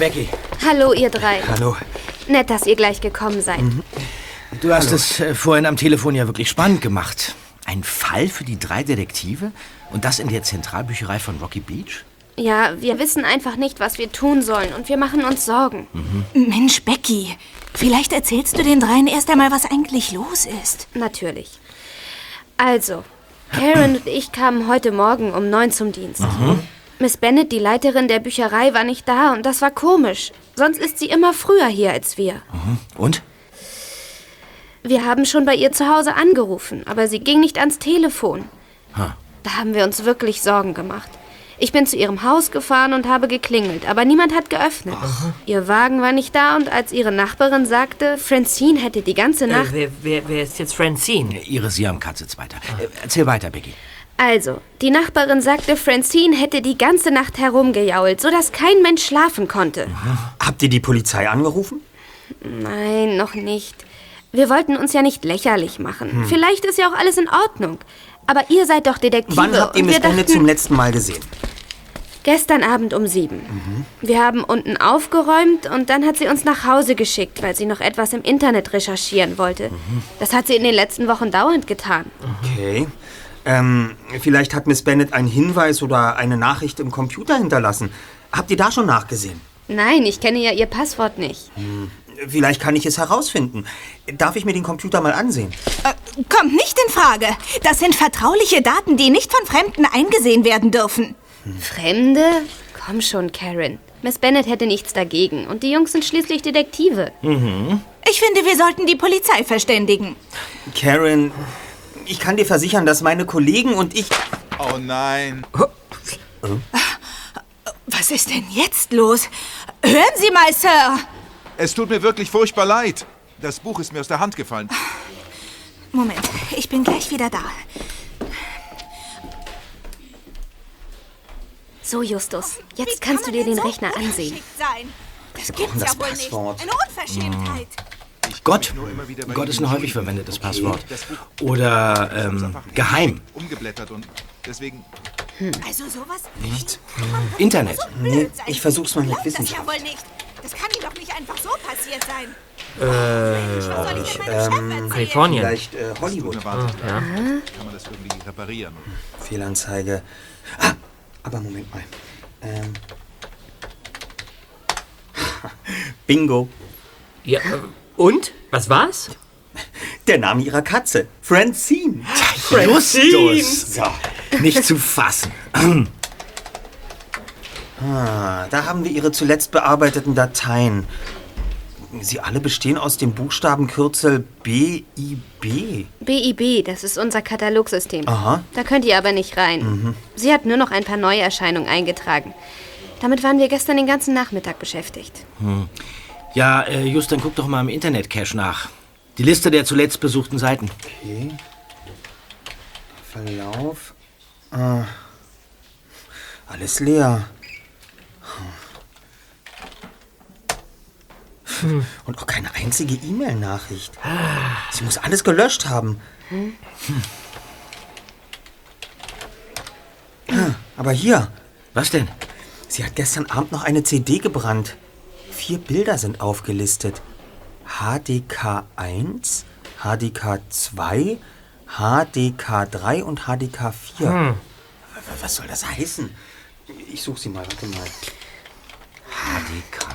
Hallo, Becky. Hallo, ihr drei. Hallo. Nett, dass ihr gleich gekommen seid. Du hast es äh, vorhin am Telefon ja wirklich spannend gemacht. Ein Fall für die drei Detektive? Und das in der Zentralbücherei von Rocky Beach? Ja, wir wissen einfach nicht, was wir tun sollen und wir machen uns Sorgen. Mensch, Becky, vielleicht erzählst du den dreien erst einmal, was eigentlich los ist. Natürlich. Also, Karen und ich kamen heute Morgen um neun zum Dienst. Miss Bennett, die Leiterin der Bücherei, war nicht da und das war komisch. Sonst ist sie immer früher hier als wir. Und? Wir haben schon bei ihr zu Hause angerufen, aber sie ging nicht ans Telefon. Ha. Da haben wir uns wirklich Sorgen gemacht. Ich bin zu ihrem Haus gefahren und habe geklingelt, aber niemand hat geöffnet. Ihr Wagen war nicht da und als ihre Nachbarin sagte, Francine hätte die ganze Nacht... Äh, wer, wer, wer ist jetzt Francine? Ihre Siamkatze weiter. Äh, erzähl weiter, Becky. Also, die Nachbarin sagte, Francine hätte die ganze Nacht herumgejault, sodass kein Mensch schlafen konnte. Habt ihr die Polizei angerufen? Nein, noch nicht. Wir wollten uns ja nicht lächerlich machen. Vielleicht ist ja auch alles in Ordnung. Aber ihr seid doch Detektive. Wann habt ihr Miss Bennett zum letzten Mal gesehen? Gestern Abend um sieben. Wir haben unten aufgeräumt und dann hat sie uns nach Hause geschickt, weil sie noch etwas im Internet recherchieren wollte. Das hat sie in den letzten Wochen dauernd getan. Okay. Ähm, vielleicht hat Miss Bennett einen Hinweis oder eine Nachricht im Computer hinterlassen. Habt ihr da schon nachgesehen? Nein, ich kenne ja ihr Passwort nicht. Vielleicht kann ich es herausfinden. Darf ich mir den Computer mal ansehen? Äh, kommt nicht in Frage. Das sind vertrauliche Daten, die nicht von Fremden eingesehen werden dürfen. Fremde? Komm schon, Karen. Miss Bennett hätte nichts dagegen. Und die Jungs sind schließlich Detektive. Ich finde, wir sollten die Polizei verständigen. Karen, ich kann dir versichern, dass meine Kollegen und ich... Oh nein. Was ist denn jetzt los? Hören Sie mal, Sir. Es tut mir wirklich furchtbar leid. Das Buch ist mir aus der Hand gefallen. Moment, ich bin gleich wieder da. So, Justus, jetzt kann kannst du dir den so Rechner ansehen. Das gibt's ja wohl nicht. Eine Unverschämtheit. Gott. Gott ist ein häufig verwendetes Passwort. Oder ähm, geheim. Umgeblättert und deswegen. Also sowas Nicht? Internet. so blöd sein. ich versuch's mal mit Glaubt das ja Wissenschaft. wohl nicht. Das kann ihm doch nicht einfach so passiert sein. Äh, erzählen? Kalifornien. Vielleicht äh, Hollywood. Unerwartet. Ja. Kann man das irgendwie reparieren? Fehlanzeige. Ah, aber Moment mal. Ähm. Bingo. ja. Und? Was war's? Der Name ihrer Katze. Francine. Justus. So, nicht zu fassen. Ah, da haben wir ihre zuletzt bearbeiteten Dateien. Sie alle bestehen aus dem Buchstabenkürzel BIB. BIB, das ist unser Katalogsystem. Aha. Da könnt ihr aber nicht rein. Sie hat nur noch ein paar Neuerscheinungen eingetragen. Damit waren wir gestern den ganzen Nachmittag beschäftigt. Ja, äh, Just, dann guck doch mal im Internet-Cache nach. Die Liste der zuletzt besuchten Seiten. Okay. Verlauf. Ah. Alles leer. Und auch keine einzige E-Mail-Nachricht. Sie muss alles gelöscht haben. Hm. Ah, Aber hier, Was denn? sie hat gestern Abend noch eine CD gebrannt. Vier Bilder sind aufgelistet. HDK 1, HDK 2, HDK 3 und HDK 4. Was soll das heißen? Ich suche sie mal, warte mal. HDK?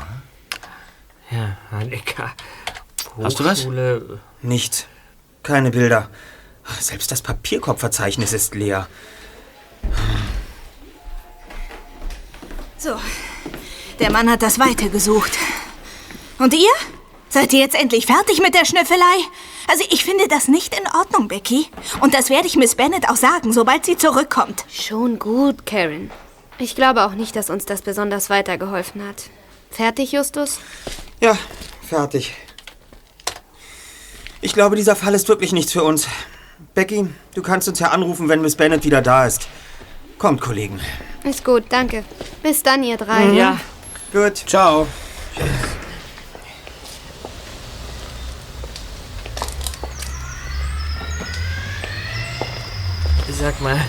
Ja, HDK. Hast du was? Nicht. Keine Bilder. Selbst das Papierkorbverzeichnis ist leer. So, der Mann hat das Weite gesucht. Und ihr? Seid ihr jetzt endlich fertig mit der Schnüffelei? Also ich finde das nicht in Ordnung, Becky. Und das werde ich Miss Bennett auch sagen, sobald sie zurückkommt. Schon gut, Karen. Ich glaube auch nicht, dass uns das besonders weitergeholfen hat. Fertig, Justus? Ja, fertig. Ich glaube, dieser Fall ist wirklich nichts für uns. Becky, du kannst uns ja anrufen, wenn Miss Bennett wieder da ist. Kommt, Kollegen. Ist gut, danke. Bis dann, ihr drei. Ja, Gut. Ciao. sag mal.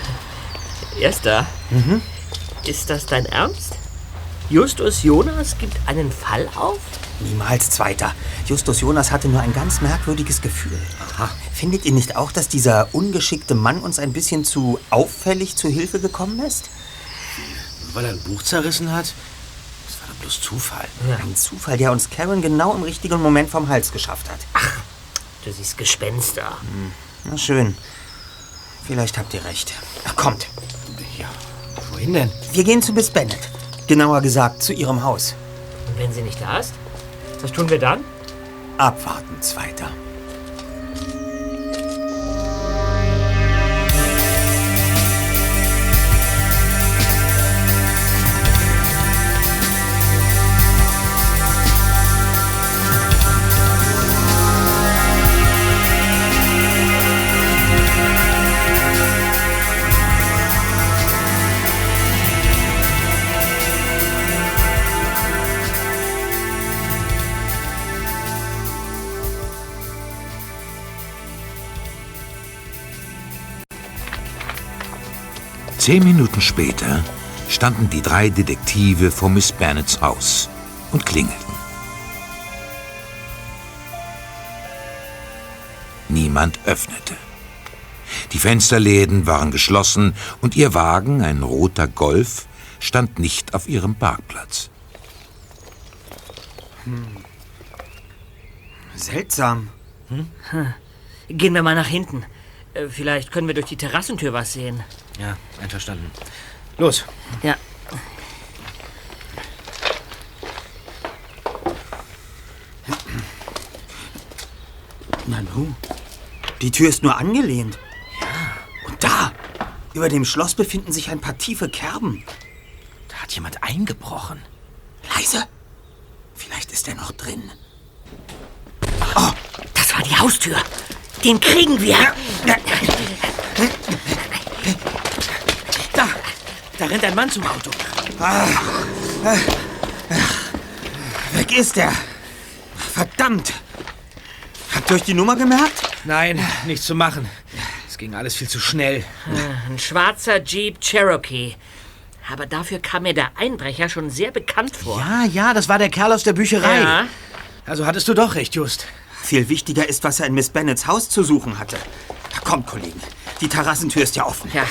Erster? Ist das dein Ernst? Justus Jonas gibt einen Fall auf? Niemals Zweiter. Justus Jonas hatte nur ein ganz merkwürdiges Gefühl. Aha. Findet ihr nicht auch, dass dieser ungeschickte Mann uns ein bisschen zu auffällig zu Hilfe gekommen ist? Weil er ein Buch zerrissen hat? Bloß Zufall. Ein Zufall, der uns Karen genau im richtigen Moment vom Hals geschafft hat. Du siehst Gespenster. Na schön. Vielleicht habt ihr recht. Ach, kommt. Ja, wohin denn? Wir gehen zu Miss Bennet. Genauer gesagt, zu ihrem Haus. Und wenn sie nicht da ist? Was tun wir dann? Abwarten, Zweiter. Zehn Minuten später standen die drei Detektive vor Miss Bennets Haus und klingelten. Niemand öffnete. Die Fensterläden waren geschlossen und ihr Wagen, ein roter Golf, stand nicht auf ihrem Parkplatz. Seltsam. Gehen wir mal nach hinten. Äh, Vielleicht können wir durch die Terrassentür was sehen. Ja, einverstanden. Los. Ja. Nanu, die Tür ist nur angelehnt. Ja. Und da, über dem Schloss befinden sich ein paar tiefe Kerben. Da hat jemand eingebrochen. Leise. Vielleicht ist er noch drin. Das war die Haustür. Den kriegen wir. Da! Da rennt ein Mann zum Auto. Weg ist er. Verdammt. Habt ihr euch die Nummer gemerkt? Nein, nichts zu machen. Es ging alles viel zu schnell. Ein schwarzer Jeep Cherokee. Aber dafür kam mir der Einbrecher schon sehr bekannt vor. Ja, ja, das war der Kerl aus der Bücherei. Ja. Also hattest du doch recht, Just. Viel wichtiger ist, was er in Miss Bennets Haus zu suchen hatte. Kommt, Kollegen. Die Terrassentür ist ja offen. Ja.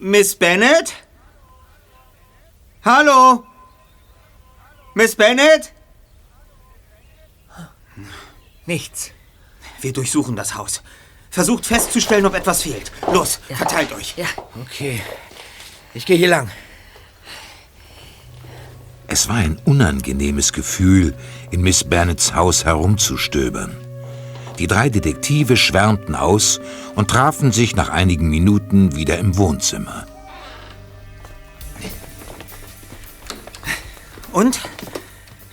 Miss Bennet? Hallo? Miss Bennet? Nichts. Wir durchsuchen das Haus. Versucht festzustellen, ob etwas fehlt. Los, verteilt euch. Ja. Okay. Ich gehe hier lang. Es war ein unangenehmes Gefühl, in Miss Bennets Haus herumzustöbern. Die drei Detektive schwärmten aus und trafen sich nach einigen Minuten wieder im Wohnzimmer. Und?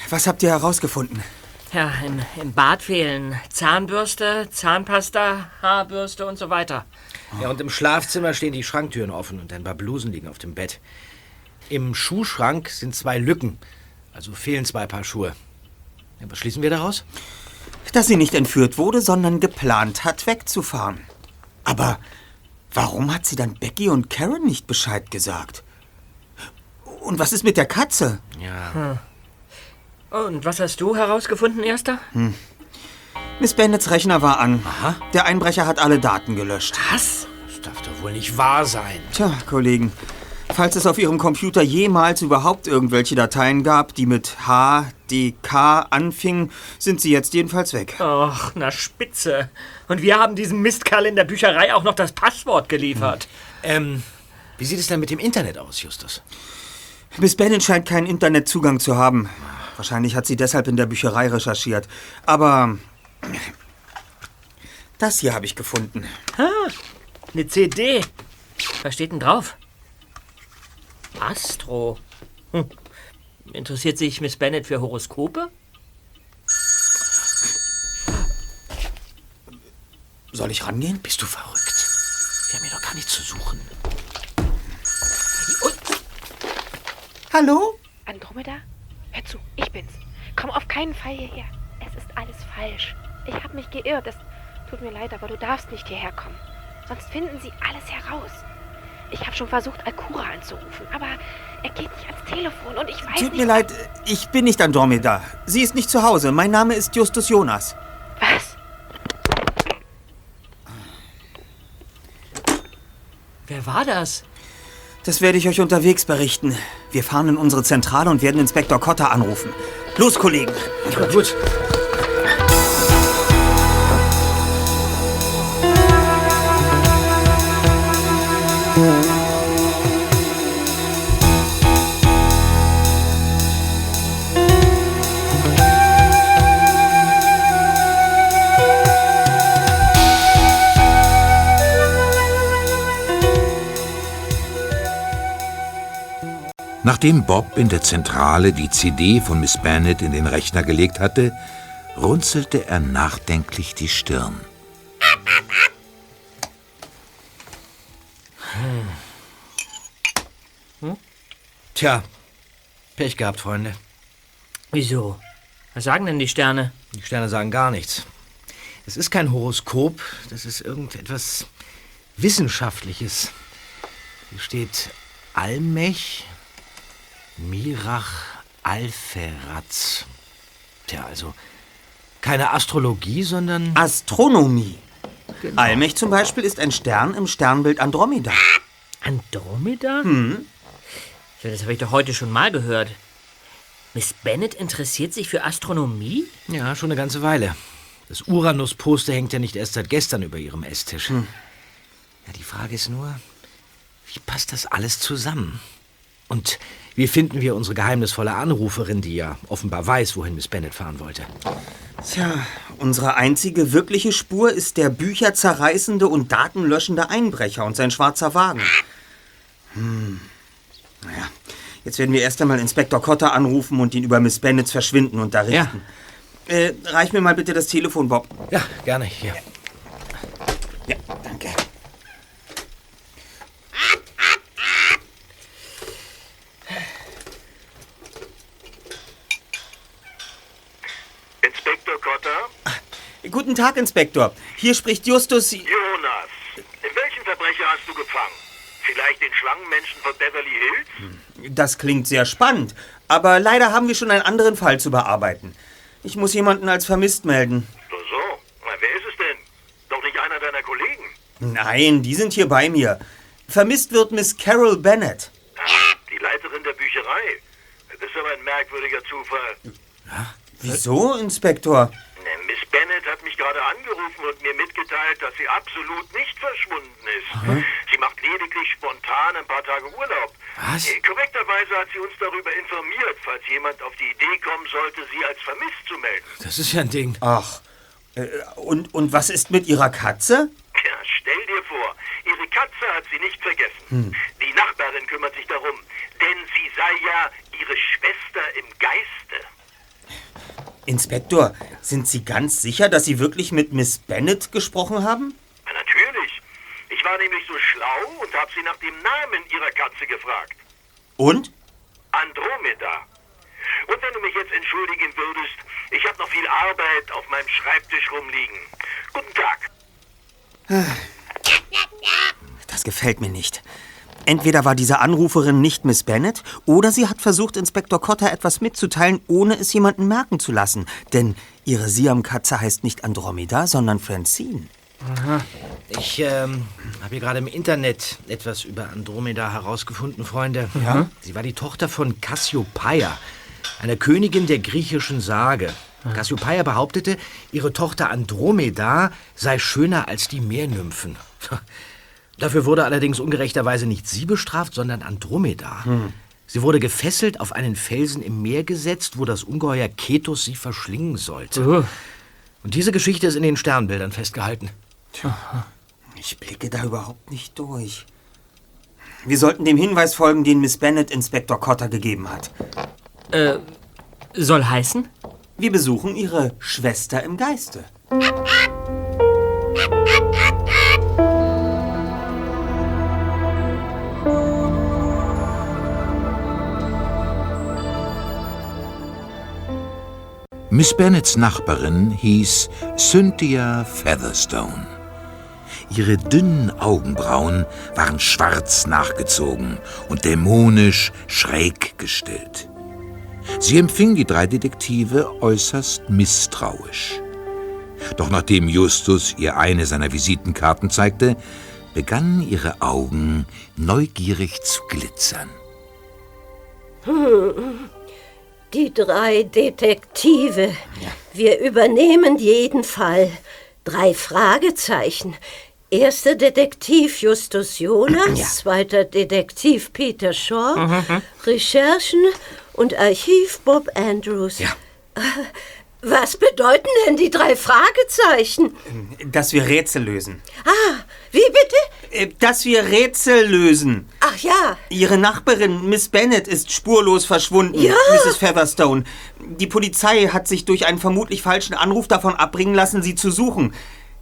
Was habt ihr herausgefunden? Ja, im, im Bad fehlen Zahnbürste, Zahnpasta, Haarbürste und so weiter. Ja, und im Schlafzimmer stehen die Schranktüren offen und ein paar Blusen liegen auf dem Bett. Im Schuhschrank sind zwei Lücken. Also fehlen zwei Paar Schuhe. Ja, was schließen wir daraus? Dass sie nicht entführt wurde, sondern geplant hat, wegzufahren. Aber warum hat sie dann Becky und Karen nicht Bescheid gesagt? Und was ist mit der Katze? Ja. Und was hast du herausgefunden, Erster? Miss Bennets Rechner war an. Der Einbrecher hat alle Daten gelöscht. Was? Das darf doch wohl nicht wahr sein. Tja, Kollegen, falls es auf Ihrem Computer jemals überhaupt irgendwelche Dateien gab, die mit H, D, K anfingen, sind sie jetzt jedenfalls weg. Och, na spitze. Und wir haben diesem Mistkerl in der Bücherei auch noch das Passwort geliefert. Ähm, wie sieht es denn mit dem Internet aus, Justus? Miss Bennet scheint keinen Internetzugang zu haben. Wahrscheinlich hat sie deshalb in der Bücherei recherchiert. Aber das hier habe ich gefunden. Eine CD. Was steht denn drauf? Astro. Hm. Interessiert sich Miss Bennet für Horoskope? Soll ich rangehen? Bist du verrückt? Wir haben hier doch gar nichts zu suchen. Hallo? Andromeda? Hör zu, ich bin's. Komm auf keinen Fall hierher. Es ist alles falsch. Ich habe mich geirrt. Es tut mir leid, aber du darfst nicht hierher kommen. Sonst finden sie alles heraus. Ich habe schon versucht, Alkura anzurufen, aber er geht nicht ans Telefon und ich weiß Tut nicht... mir leid, ich bin nicht Andromeda. Sie ist nicht zu Hause. Mein Name ist Justus Jonas. Was? Wer war das? Das werde ich euch unterwegs berichten. Wir fahren in unsere Zentrale und werden Inspektor Cotter anrufen. Los, Kollegen. Ja, gut. Nachdem Bob in der Zentrale die CD von Miss Bennet in den Rechner gelegt hatte, runzelte er nachdenklich die Stirn. Tja, Pech gehabt, Freunde. Wieso? Was sagen denn die Sterne? Die Sterne sagen gar nichts. Es ist kein Horoskop, das ist irgendetwas Wissenschaftliches. Hier steht Almech Mirach Alferaz. Tja, also keine Astrologie, sondern Astronomie. Almech zum Beispiel ist ein Stern im Sternbild Andromeda. Andromeda? Hm. Ja, das habe ich doch heute schon mal gehört. Miss Bennet interessiert sich für Astronomie? ja, schon eine ganze Weile. Das Uranus-Poster hängt ja nicht erst seit gestern über ihrem Esstisch. Ja, die Frage ist nur, wie passt das alles zusammen? Und wie finden wir unsere geheimnisvolle Anruferin, die ja offenbar weiß, wohin Miss Bennet fahren wollte? Tja, unsere einzige wirkliche Spur ist der bücherzerreißende und datenlöschende Einbrecher und sein schwarzer Wagen. Hm. Naja, jetzt werden wir erst einmal Inspektor Cotter anrufen und ihn über Miss Bennets Verschwinden unterrichten. Äh, reich mir mal bitte das Telefon, Bob. Ja, gerne hier. Ja, danke. Inspektor Cotter? Guten Tag, Inspektor. Hier spricht Justus. Jonas, in welchen Verbrecher hast du gefangen? Vielleicht den Schlangenmenschen von Beverly Hills? Das klingt sehr spannend, aber leider haben wir schon einen anderen Fall zu bearbeiten. Ich muss jemanden als vermisst melden. So, so. Wer ist es denn? Doch nicht einer deiner Kollegen. Nein, die sind hier bei mir. Vermisst wird Miss Carol Bennett. Die Leiterin der Bücherei. Das ist aber ein merkwürdiger Zufall. Wieso, Inspektor? Ne, Miss Bennett hat mich gerade angerufen und mir mitgeteilt, dass sie absolut nicht verschwunden ist. Sie macht lediglich spontan ein paar Tage Urlaub. Was? Äh, Korrekterweise hat sie uns darüber informiert, falls jemand auf die Idee kommen sollte, sie als vermisst zu melden. Das ist ja ein Ding. Ach, äh, und, und was ist mit Ihrer Katze? Ja, stell dir vor, ihre Katze hat sie nicht vergessen. Die Nachbarin kümmert sich darum, denn sie sei ja ihre Schwester im Geiste. Inspektor, sind Sie ganz sicher, dass Sie wirklich mit Miss Bennett gesprochen haben? Na, natürlich. Ich war nämlich so schlau und habe sie nach dem Namen ihrer Katze gefragt. Und? Andromeda. Und wenn du mich jetzt entschuldigen würdest, ich habe noch viel Arbeit auf meinem Schreibtisch rumliegen. Guten Tag. Das gefällt mir nicht. Entweder war diese Anruferin nicht Miss Bennett oder sie hat versucht, Inspektor Cotter etwas mitzuteilen, ohne es jemanden merken zu lassen. Denn ihre Siam-Katze heißt nicht Andromeda, sondern Francine. Ich ähm, habe hier gerade im Internet etwas über Andromeda herausgefunden, Freunde. Ja? Sie war die Tochter von Cassiopeia, einer Königin der griechischen Sage. Cassiopeia behauptete, ihre Tochter Andromeda sei schöner als die Meernymphen. Dafür wurde allerdings ungerechterweise nicht sie bestraft, sondern Andromeda. Sie wurde gefesselt auf einen Felsen im Meer gesetzt, wo das Ungeheuer Ketos sie verschlingen sollte. Und diese Geschichte ist in den Sternbildern festgehalten. Ich blicke da überhaupt nicht durch. Wir sollten dem Hinweis folgen, den Miss Bennett Inspektor Cotter gegeben hat. Äh, soll heißen? Wir besuchen ihre Schwester im Geiste. Miss Bennets Nachbarin hieß Cynthia Featherstone. Ihre dünnen Augenbrauen waren schwarz nachgezogen und dämonisch schräg gestellt. Sie empfing die drei Detektive äußerst misstrauisch. Doch nachdem Justus ihr eine seiner Visitenkarten zeigte, begannen ihre Augen neugierig zu glitzern. Die drei Detektive. Wir übernehmen jeden Fall. Drei Fragezeichen. Erster Detektiv Justus Jonas, zweiter Detektiv Peter Shaw, Mhm. Recherchen und Archiv Bob Andrews. Ja. Was bedeuten denn die drei Fragezeichen? Dass wir Rätsel lösen. Ah, wie bitte? Äh, Dass wir Rätsel lösen. Ach ja, Ihre Nachbarin, Miss Bennett, ist spurlos verschwunden, Ja. Mrs. Featherstone. Die Polizei hat sich durch einen vermutlich falschen Anruf davon abbringen lassen, sie zu suchen.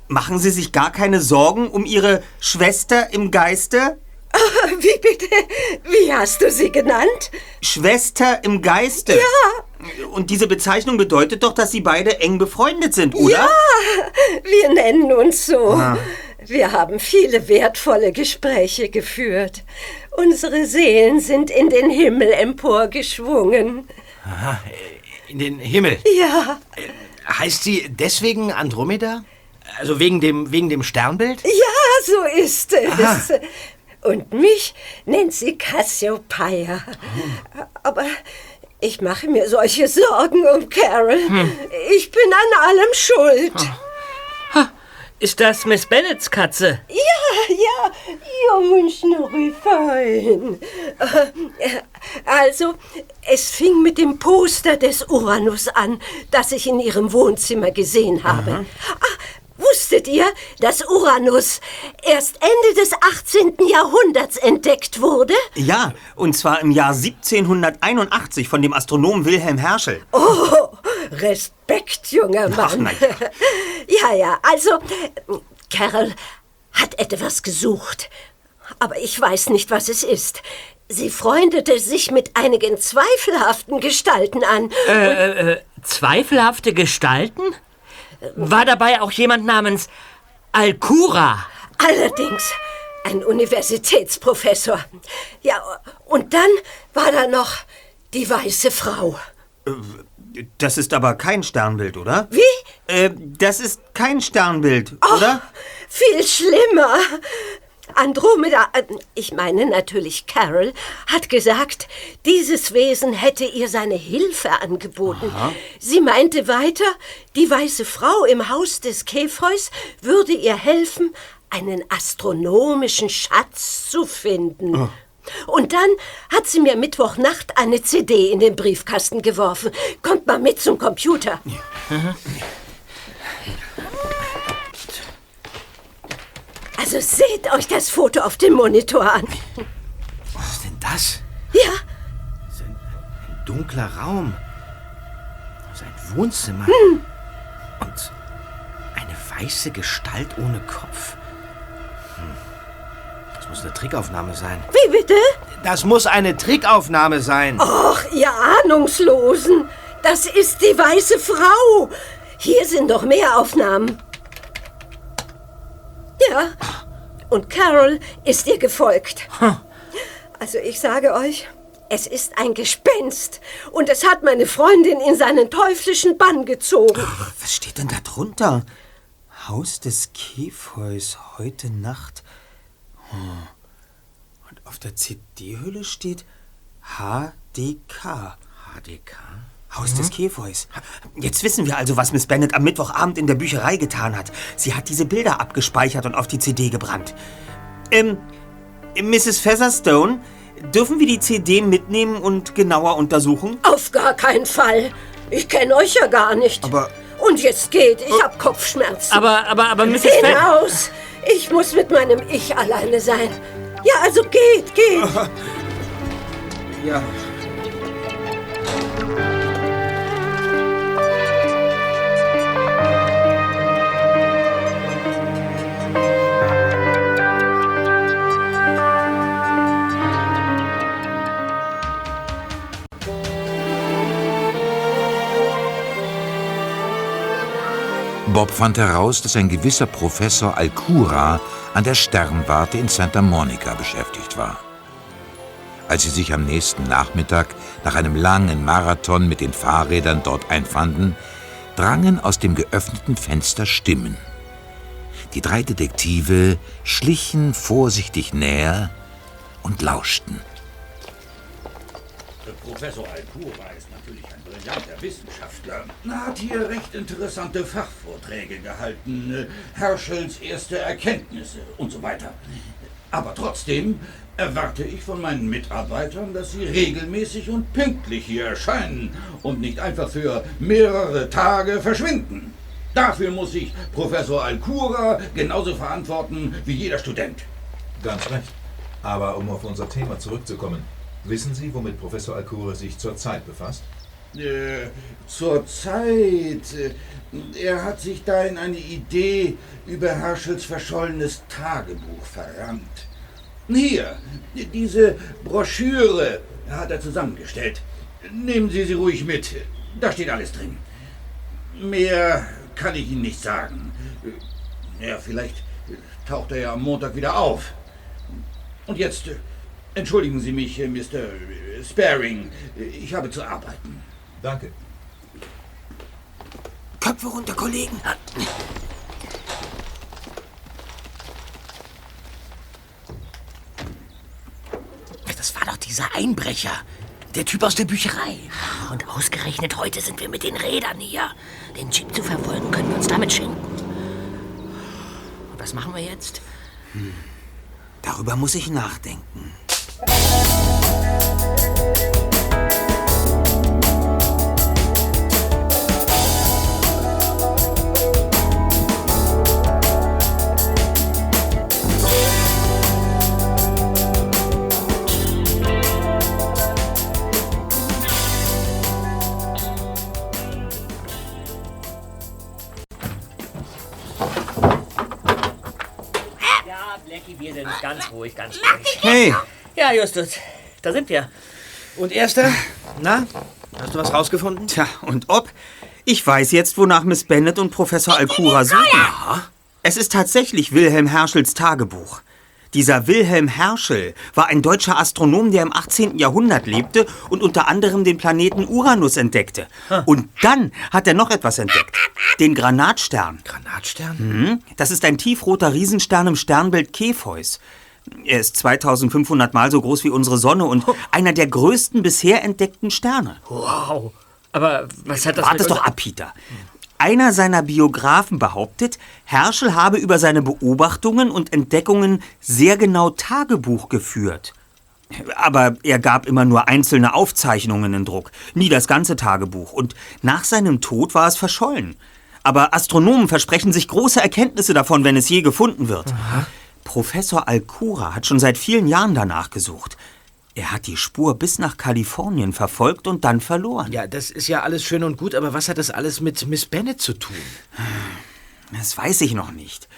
Machen Sie sich gar keine Sorgen um Ihre Schwester im Geiste? wie bitte? Wie hast du sie genannt? Schwester im Geiste? Ja. Und diese Bezeichnung bedeutet doch, dass Sie beide eng befreundet sind, oder? Ja, wir nennen uns so. Ah. Wir haben viele wertvolle Gespräche geführt. Unsere Seelen sind in den Himmel emporgeschwungen. Aha, in den Himmel. Ja, Heißt sie deswegen Andromeda? Also wegen dem, wegen dem Sternbild? ja, so ist es. Und mich nennt sie Cassiopeia. Aber ich mache mir solche Sorgen um Carol. Ich bin an allem schuld. Ist das Miss Bennets Katze? Ja, ja, jungen Schnurrifein. Äh, Also, es fing mit dem Poster des Uranus an, das ich in ihrem Wohnzimmer gesehen habe. Ah, wusstet ihr, dass Uranus erst Ende des 18. Jahrhunderts entdeckt wurde? Ja, und zwar im Jahr 1781 von dem Astronomen Wilhelm Herschel. Oh, Respekt, junger Ach, Mann. na ja, ja, also, Carol hat etwas gesucht. Aber ich weiß nicht, was es ist. Sie freundete sich mit einigen zweifelhaften Gestalten an. Äh, äh, zweifelhafte Gestalten? War dabei auch jemand namens Alcura? Allerdings ein Universitätsprofessor. Ja, und dann war da noch die weiße Frau. Das ist aber kein Sternbild, oder? Wie? Äh, das ist kein Sternbild, oder? Viel schlimmer. Andromeda, äh, ich meine natürlich Carol, hat gesagt, dieses Wesen hätte ihr seine Hilfe angeboten. Sie meinte weiter, die weiße Frau im Haus des Käfreus würde ihr helfen, einen astronomischen Schatz zu finden. Und dann hat sie mir Mittwochnacht eine CD in den Briefkasten geworfen. Kommt mal mit zum Computer. Also seht euch das Foto auf dem Monitor an. Was ist denn das? Ja, Ein dunkler Raum. Sein Wohnzimmer. Und eine weiße Gestalt ohne Kopf. Hm. Das muss eine Trickaufnahme sein. wie bitte? Das muss eine Trickaufnahme sein. Och, ihr Ahnungslosen. Das ist die weiße Frau. Hier sind noch mehr Aufnahmen. Ja, und Carol ist ihr gefolgt. Also ich sage euch, es ist ein Gespenst. Und es hat meine Freundin in seinen teuflischen Bann gezogen. Was steht denn da drunter? Haus des Käfeus, heute Nacht. Hm. Und auf der CD-Hülle steht HDK. HDK? Haus des Käfeus. Jetzt wissen wir also, was Miss Bennet am Mittwochabend in der Bücherei getan hat. Sie hat diese Bilder abgespeichert und auf die CD gebrannt. Ähm, Mrs. Featherstone, dürfen wir die CD mitnehmen und genauer untersuchen? Auf gar keinen Fall. Ich kenne euch ja gar nicht. Aber- Und jetzt geht, ich hab Kopfschmerzen. Aber, aber, aber Mrs. Fe Hinaus! Ich muss mit meinem Ich alleine sein. Ja, also geht, geht. Ja. Bob fand heraus, dass ein gewisser Professor Alcura an der Sternwarte in Santa Monica beschäftigt war. Als sie sich am nächsten Nachmittag nach einem langen Marathon mit den Fahrrädern dort einfanden, drangen aus dem geöffneten Fenster Stimmen. Die drei Detektive schlichen vorsichtig näher und lauschten. Professor Alcura ist natürlich ein brillanter Wissenschaftler. Er hat hier recht interessante Fachvorträge gehalten, äh, Herschels erste Erkenntnisse und so weiter. Aber trotzdem erwarte ich von meinen Mitarbeitern, dass sie regelmäßig und pünktlich hier erscheinen und nicht einfach für mehrere Tage verschwinden. Dafür muss ich Professor Alcura genauso verantworten wie jeder Student. Ganz recht. Aber um auf unser Thema zurückzukommen, wissen Sie, womit Professor Alcura sich zurzeit befasst? Äh, Zurzeit. Äh, er hat sich da in eine Idee über Herschels verschollenes Tagebuch verrannt. Hier, diese Broschüre hat er zusammengestellt. Nehmen Sie sie ruhig mit. Da steht alles drin. Mehr kann ich Ihnen nicht sagen. Ja, vielleicht taucht er ja am Montag wieder auf. Und jetzt äh, entschuldigen Sie mich, Mr. Sparing. Ich habe zu arbeiten. Danke. Köpfe runter, Kollegen. Das war doch dieser Einbrecher. Der Typ aus der Bücherei. Und ausgerechnet heute sind wir mit den Rädern hier. Den Jeep zu verfolgen, können wir uns damit schenken. Und was machen wir jetzt? Darüber muss ich nachdenken. Ganz ruhig, ganz ruhig. Hey, Ja, Justus, da sind wir. Und Erster? Na, hast du was rausgefunden? tja, und ob? Ich weiß jetzt, wonach Miss Bennet und Professor Alcura suchen. Es ist tatsächlich Wilhelm Herschels Tagebuch. Dieser Wilhelm Herschel war ein deutscher Astronom, der im 18. Jahrhundert lebte und unter anderem den Planeten Uranus entdeckte. Und dann hat er noch etwas entdeckt. Den Granatstern. Granatstern? Mhm. Das ist ein tiefroter Riesenstern im Sternbild Cepheus. Er ist 2500 Mal so groß wie unsere Sonne und einer der größten bisher entdeckten Sterne. Wow. Aber was hat das Wart mit es doch ab, Peter. Einer seiner Biografen behauptet, Herschel habe über seine Beobachtungen und Entdeckungen sehr genau Tagebuch geführt. Aber er gab immer nur einzelne Aufzeichnungen in Druck, nie das ganze Tagebuch. Und nach seinem Tod war es verschollen. Aber Astronomen versprechen sich große Erkenntnisse davon, wenn es je gefunden wird. Professor Alcura hat schon seit vielen Jahren danach gesucht. Er hat die Spur bis nach Kalifornien verfolgt und dann verloren. Ja, das ist ja alles schön und gut, aber was hat das alles mit Miss Bennet zu tun? Das weiß ich noch nicht.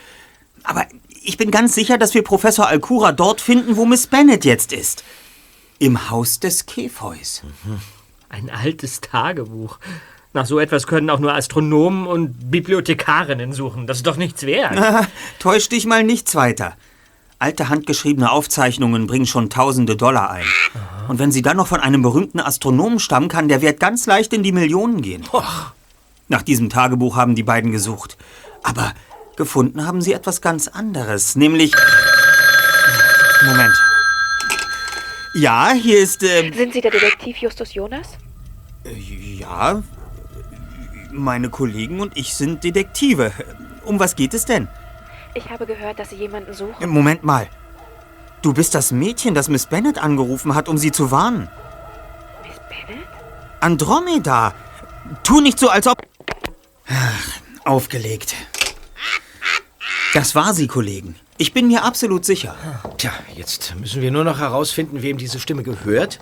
Aber ich bin ganz sicher, dass wir Professor Alcura dort finden, wo Miss Bennet jetzt ist. Im Haus des Käfeus. Ein altes Tagebuch. Nach so etwas können auch nur Astronomen und Bibliothekarinnen suchen. Das ist doch nichts wert. Täusch dich mal nichts weiter. Alte handgeschriebene Aufzeichnungen bringen schon tausende Dollar ein. Und wenn sie dann noch von einem berühmten Astronomen stammen, kann der Wert ganz leicht in die Millionen gehen. Nach diesem Tagebuch haben die beiden gesucht. Aber gefunden haben sie etwas ganz anderes, nämlich... Moment. Ja, hier ist... Äh, Sind Sie der Detektiv Justus Jonas? ja, meine Kollegen und ich sind Detektive. Um was geht es denn? Ich habe gehört, dass Sie jemanden suchen. Moment mal. Du bist das Mädchen, das Miss Bennet angerufen hat, um sie zu warnen. Miss Bennet? Andromeda! Tu nicht so, als ob... Ach, aufgelegt. Das war sie, Kollegen. Ich bin mir absolut sicher. Tja, jetzt müssen wir nur noch herausfinden, wem diese Stimme gehört.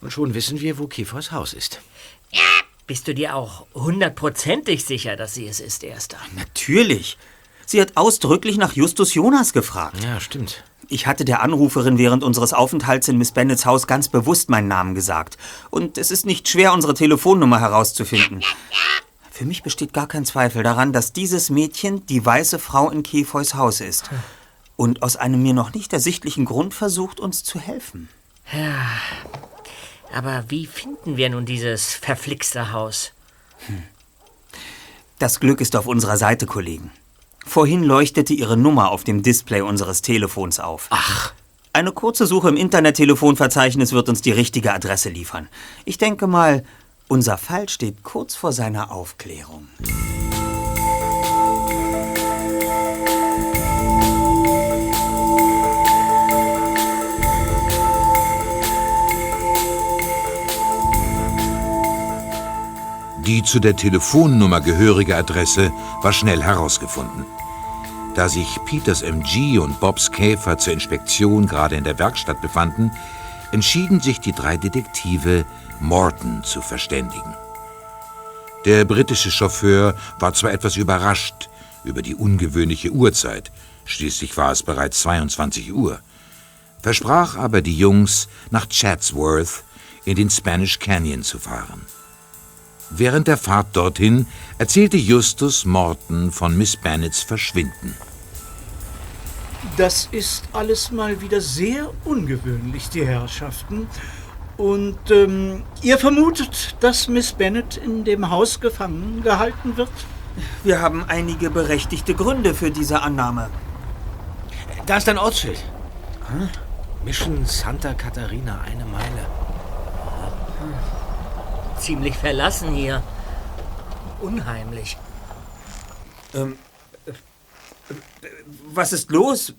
Und schon wissen wir, wo Käfers Haus ist. Bist du dir auch hundertprozentig sicher, dass sie es ist, Erster? Natürlich. Sie hat ausdrücklich nach Justus Jonas gefragt. Ja, stimmt. Ich hatte der Anruferin während unseres Aufenthalts in Miss Bennets Haus ganz bewusst meinen Namen gesagt. Und es ist nicht schwer, unsere Telefonnummer herauszufinden. Für mich besteht gar kein Zweifel daran, dass dieses Mädchen die weiße Frau in Kefoys Haus ist. Und aus einem mir noch nicht ersichtlichen Grund versucht, uns zu helfen. Ja, aber wie finden wir nun dieses verflixte Haus? Das Glück ist auf unserer Seite, Kollegen. Vorhin leuchtete Ihre Nummer auf dem Display unseres Telefons auf. Ach. Eine kurze Suche im Internettelefonverzeichnis wird uns die richtige Adresse liefern. Ich denke mal, unser Fall steht kurz vor seiner Aufklärung. Die zu der Telefonnummer gehörige Adresse war schnell herausgefunden. Da sich Peters MG und Bobs Käfer zur Inspektion gerade in der Werkstatt befanden, entschieden sich die drei Detektive, Morton zu verständigen. Der britische Chauffeur war zwar etwas überrascht über die ungewöhnliche Uhrzeit, schließlich war es bereits 22 Uhr, versprach aber die Jungs, nach Chatsworth in den Spanish Canyon zu fahren. Während der Fahrt dorthin erzählte Justus Morton von Miss Bennets Verschwinden. Das ist alles mal wieder sehr ungewöhnlich, die Herrschaften. Und ähm, ihr vermutet, dass Miss Bennet in dem Haus gefangen gehalten wird? Wir haben einige berechtigte Gründe für diese Annahme. Da ist ein Ortsschild. Hm? Mission Santa Catarina, eine Meile. Ziemlich verlassen hier. Unheimlich. Ähm, äh, was ist los?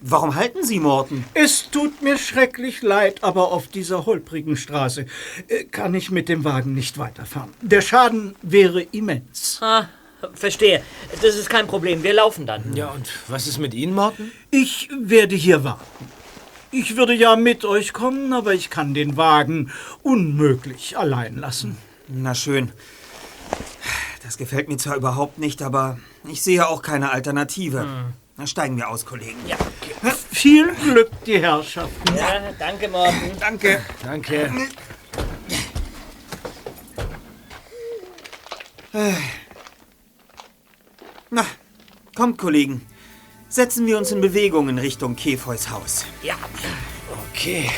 Warum halten Sie Morten? Es tut mir schrecklich leid, aber auf dieser holprigen Straße äh, kann ich mit dem Wagen nicht weiterfahren. Der Schaden wäre immens. Ah, verstehe. Das ist kein Problem. Wir laufen dann. Ja, und was ist mit Ihnen, Morten? Ich werde hier warten. Ich würde ja mit euch kommen, aber ich kann den Wagen unmöglich allein lassen. Na schön. Das gefällt mir zwar überhaupt nicht, aber ich sehe auch keine Alternative. Hm. Na, steigen wir aus, Kollegen. Ja. Viel Glück, die Herrschaften. Ja, danke, Morten. Danke. Danke. Na, kommt, Kollegen. Setzen wir uns in Bewegung in Richtung Kefeus Haus. Ja. Okay.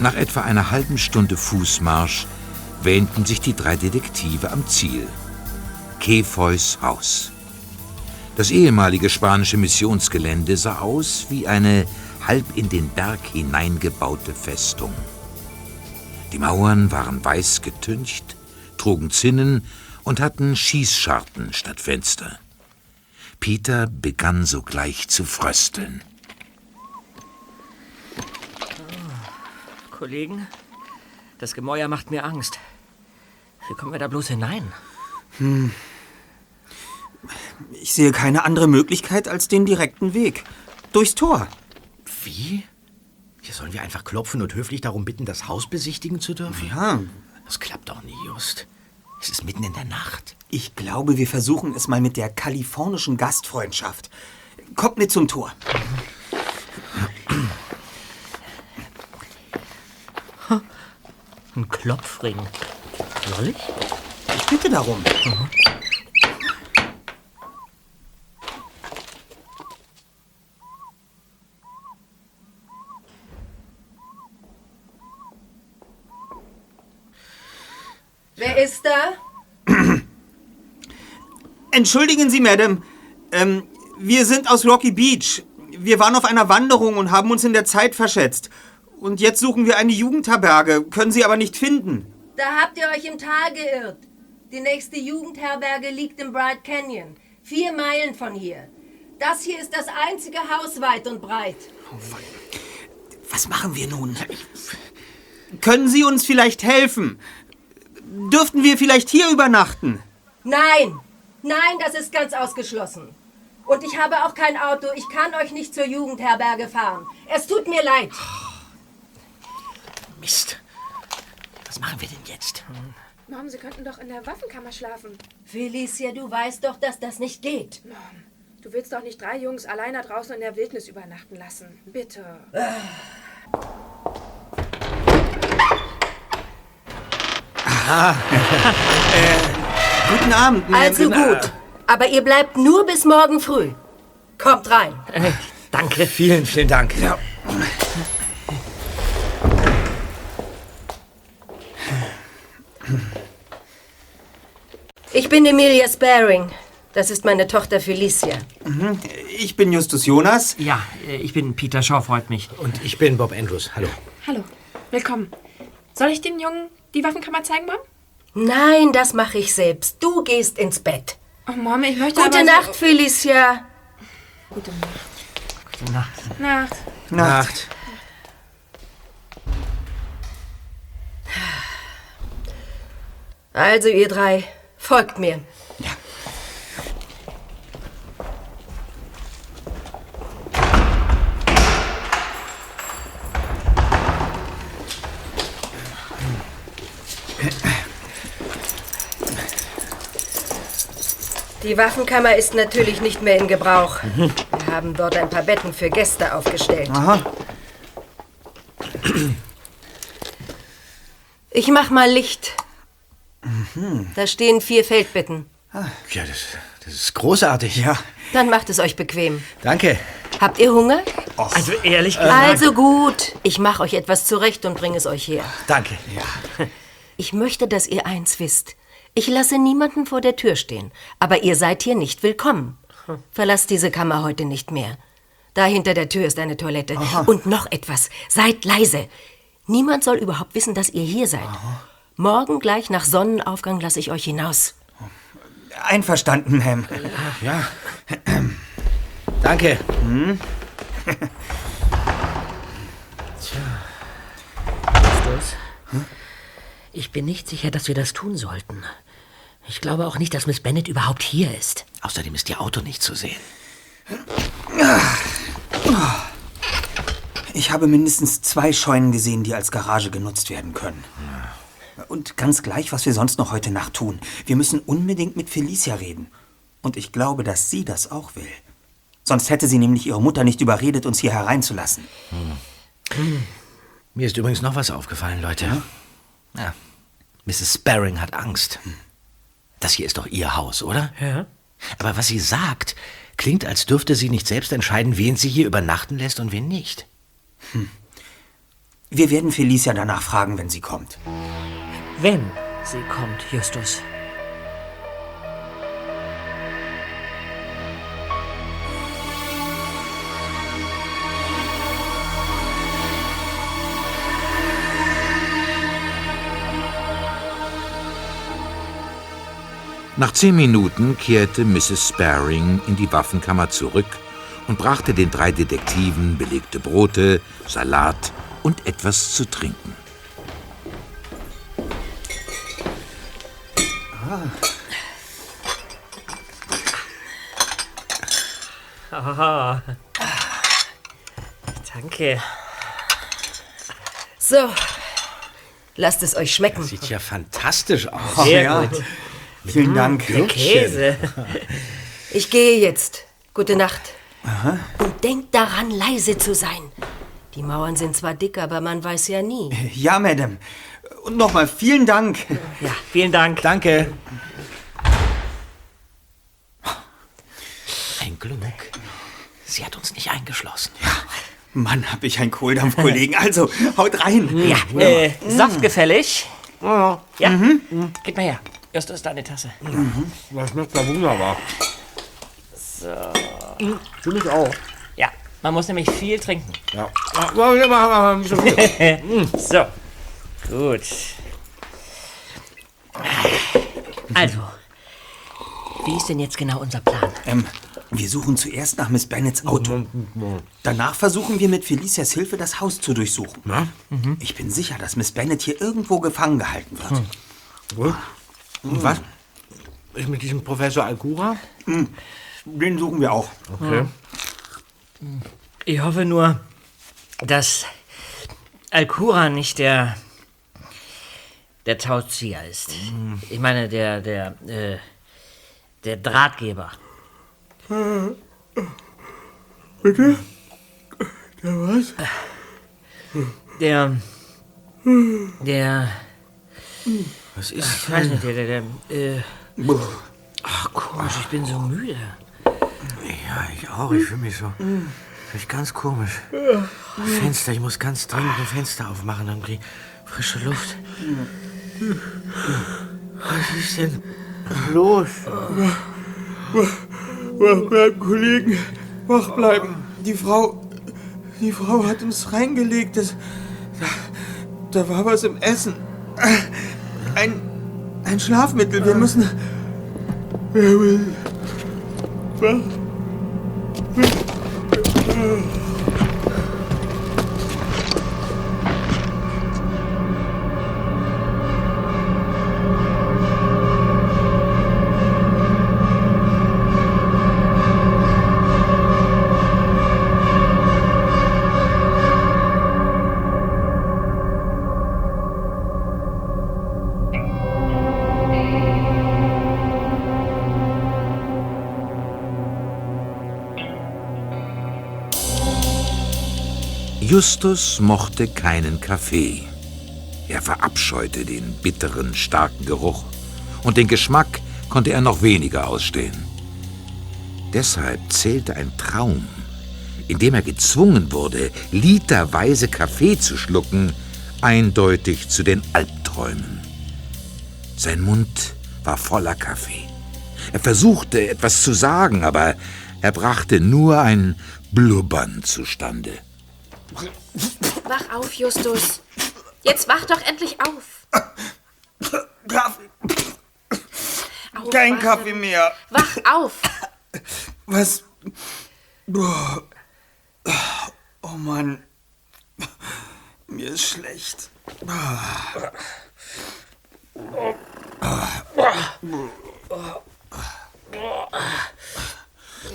Nach etwa einer halben Stunde Fußmarsch wähnten sich die drei Detektive am Ziel. Kefeus Haus. Das ehemalige spanische Missionsgelände sah aus wie eine halb in den Berg hineingebaute Festung. Die Mauern waren weiß getüncht, trugen Zinnen und hatten Schießscharten statt Fenster. Peter begann sogleich zu frösteln. Kollegen, das Gemäuer macht mir Angst. Wie kommen wir da bloß hinein? Hm. Ich sehe keine andere Möglichkeit als den direkten Weg. Durchs Tor. Wie? Hier sollen wir einfach klopfen und höflich darum bitten, das Haus besichtigen zu dürfen? Ja. Das klappt doch nie, Just. Es ist mitten in der Nacht. Ich glaube, wir versuchen es mal mit der kalifornischen Gastfreundschaft. Kommt mit zum Tor. Ein Klopfring. Soll ich? Ich bitte darum. Mhm. Wer ist da? Entschuldigen Sie, Madame. Ähm, wir sind aus Rocky Beach. Wir waren auf einer Wanderung und haben uns in der Zeit verschätzt. Und jetzt suchen wir eine Jugendherberge, können sie aber nicht finden. Da habt ihr euch im Tal geirrt. Die nächste Jugendherberge liegt im Bright Canyon, vier Meilen von hier. Das hier ist das einzige Haus weit und breit. Oh, Was machen wir nun? Können Sie uns vielleicht helfen? Dürften wir vielleicht hier übernachten? Nein, nein, das ist ganz ausgeschlossen. Und ich habe auch kein Auto. Ich kann euch nicht zur Jugendherberge fahren. Es tut mir leid. Mist. Was machen wir denn jetzt? Mom, Sie könnten doch in der Waffenkammer schlafen. Felicia, du weißt doch, dass das nicht geht. Mom, du willst doch nicht drei Jungs allein da draußen in der Wildnis übernachten lassen. Bitte. Ah. äh, guten Abend. Also gut. Aber ihr bleibt nur bis morgen früh. Kommt rein. Danke. Vielen, vielen Dank. Ja. Ich bin Emilia Sparing. Das ist meine Tochter Felicia. Mhm. Ich bin Justus Jonas. Ja, äh, ich bin Peter Shaw, freut mich. Und ich bin Bob Andrews. Hallo. Hallo, willkommen. Soll ich den Jungen die Waffenkammer zeigen, Mom? Nein, das mache ich selbst. Du gehst ins Bett. Oh, Mom, ich möchte Gute aber so- Nacht, Felicia. Gute Nacht. Gute Nacht. Nacht. Nacht. Also, ihr drei, folgt mir. Die Waffenkammer ist natürlich nicht mehr in Gebrauch. Wir haben dort ein paar Betten für Gäste aufgestellt. Aha. Ich mach mal Licht. Mhm. Da stehen vier Feldbetten. Ja, das, das ist großartig. Ja. Dann macht es euch bequem. Danke. Habt ihr Hunger? Also ehrlich gesagt. Also gut. Ich mache euch etwas zurecht und bringe es euch her. Danke. Ich möchte, dass ihr eins wisst. Ich lasse niemanden vor der Tür stehen. Aber ihr seid hier nicht willkommen. Verlasst diese Kammer heute nicht mehr. Da hinter der Tür ist eine Toilette. Und noch etwas. Seid leise. Niemand soll überhaupt wissen, dass ihr hier seid. Morgen gleich nach Sonnenaufgang lasse ich euch hinaus. Einverstanden, Ma'am. Ja. Danke. Hm? Justus? Ich bin nicht sicher, dass wir das tun sollten. Ich glaube auch nicht, dass Miss Bennet überhaupt hier ist. Außerdem ist ihr Auto nicht zu sehen. Ich habe mindestens zwei Scheunen gesehen, die als Garage genutzt werden können. Und ganz gleich, was wir sonst noch heute Nacht tun. Wir müssen unbedingt mit Felicia reden. Und ich glaube, dass sie das auch will. Sonst hätte sie nämlich ihre Mutter nicht überredet, uns hier hereinzulassen. Mir ist übrigens noch was aufgefallen, Leute. Ja. Mrs. Sparring hat Angst. Das hier ist doch ihr Haus, oder? Ja. Aber was sie sagt, klingt, als dürfte sie nicht selbst entscheiden, wen sie hier übernachten lässt und wen nicht. Wir werden Felicia danach fragen, wenn sie kommt. Wenn sie kommt, Justus. Nach zehn Minuten kehrte Mrs. Sparing in die Waffenkammer zurück und brachte den drei Detektiven belegte Brote, Salat und etwas zu trinken. Aha. Danke. So. Lasst es euch schmecken. Sieht ja fantastisch aus. Sehr ja. gut. Vielen Dank. Der Käse. Ich gehe jetzt. Gute Nacht. Und denkt daran, leise zu sein. Die Mauern sind zwar dick, aber man weiß ja nie. Ja, Madame. Und nochmal vielen Dank. Ja, vielen Dank. Danke. Ein Glück. Sie hat uns nicht eingeschlossen. Mann, hab ich einen Kohldampf-Kollegen. Also, haut rein. Ja, äh, Saft gefällig. Ja, gib mal her. Justus, deine Tasse. Das schmeckt ja wunderbar. So. Für mich auch. Ja, man muss nämlich viel trinken. Ja. Wollen wir mal ein bisschen viel? so, gut. Also, wie ist denn jetzt genau unser Plan? Ähm, Wir suchen zuerst nach Miss Bennets Auto. Danach versuchen wir mit Felicias Hilfe das Haus zu durchsuchen. Ich bin sicher, dass Miss Bennet hier irgendwo gefangen gehalten wird. Gut. Und was ist mit diesem Professor Alcura? Den suchen wir auch. Okay. Ich hoffe nur, dass Alcura nicht der der Tauzieher ist. Ich meine, der der äh, der Drahtgeber. Bitte? Der was? Der der Was ich weiß nicht, der der, der äh, Ach, komisch, ich bin so müde. Ja, ich auch. Ich fühle mich so. Fühl mich ganz komisch. Fenster, ich muss ganz dringend ein Fenster aufmachen, dann krieg ich frische Luft. Was ist denn los? Wach bleiben, Kollegen. Wach bleiben. Die Frau. Die Frau hat uns reingelegt. Das, da, da war was im Essen. Ein. Ein Schlafmittel. Wir müssen. Wir müssen. Wach. Justus mochte keinen Kaffee. Er verabscheute den bitteren, starken Geruch und den Geschmack konnte er noch weniger ausstehen. Deshalb zählte ein Traum, in dem er gezwungen wurde, literweise Kaffee zu schlucken, eindeutig zu den Albträumen. Sein Mund war voller Kaffee. Er versuchte etwas zu sagen, aber er brachte nur ein Blubbern zustande. Wach auf, Justus. Jetzt wach doch endlich auf. Kaffee. Aufwachen. Kein Kaffee mehr. Wach auf. Was? Oh Mann. Mir ist schlecht.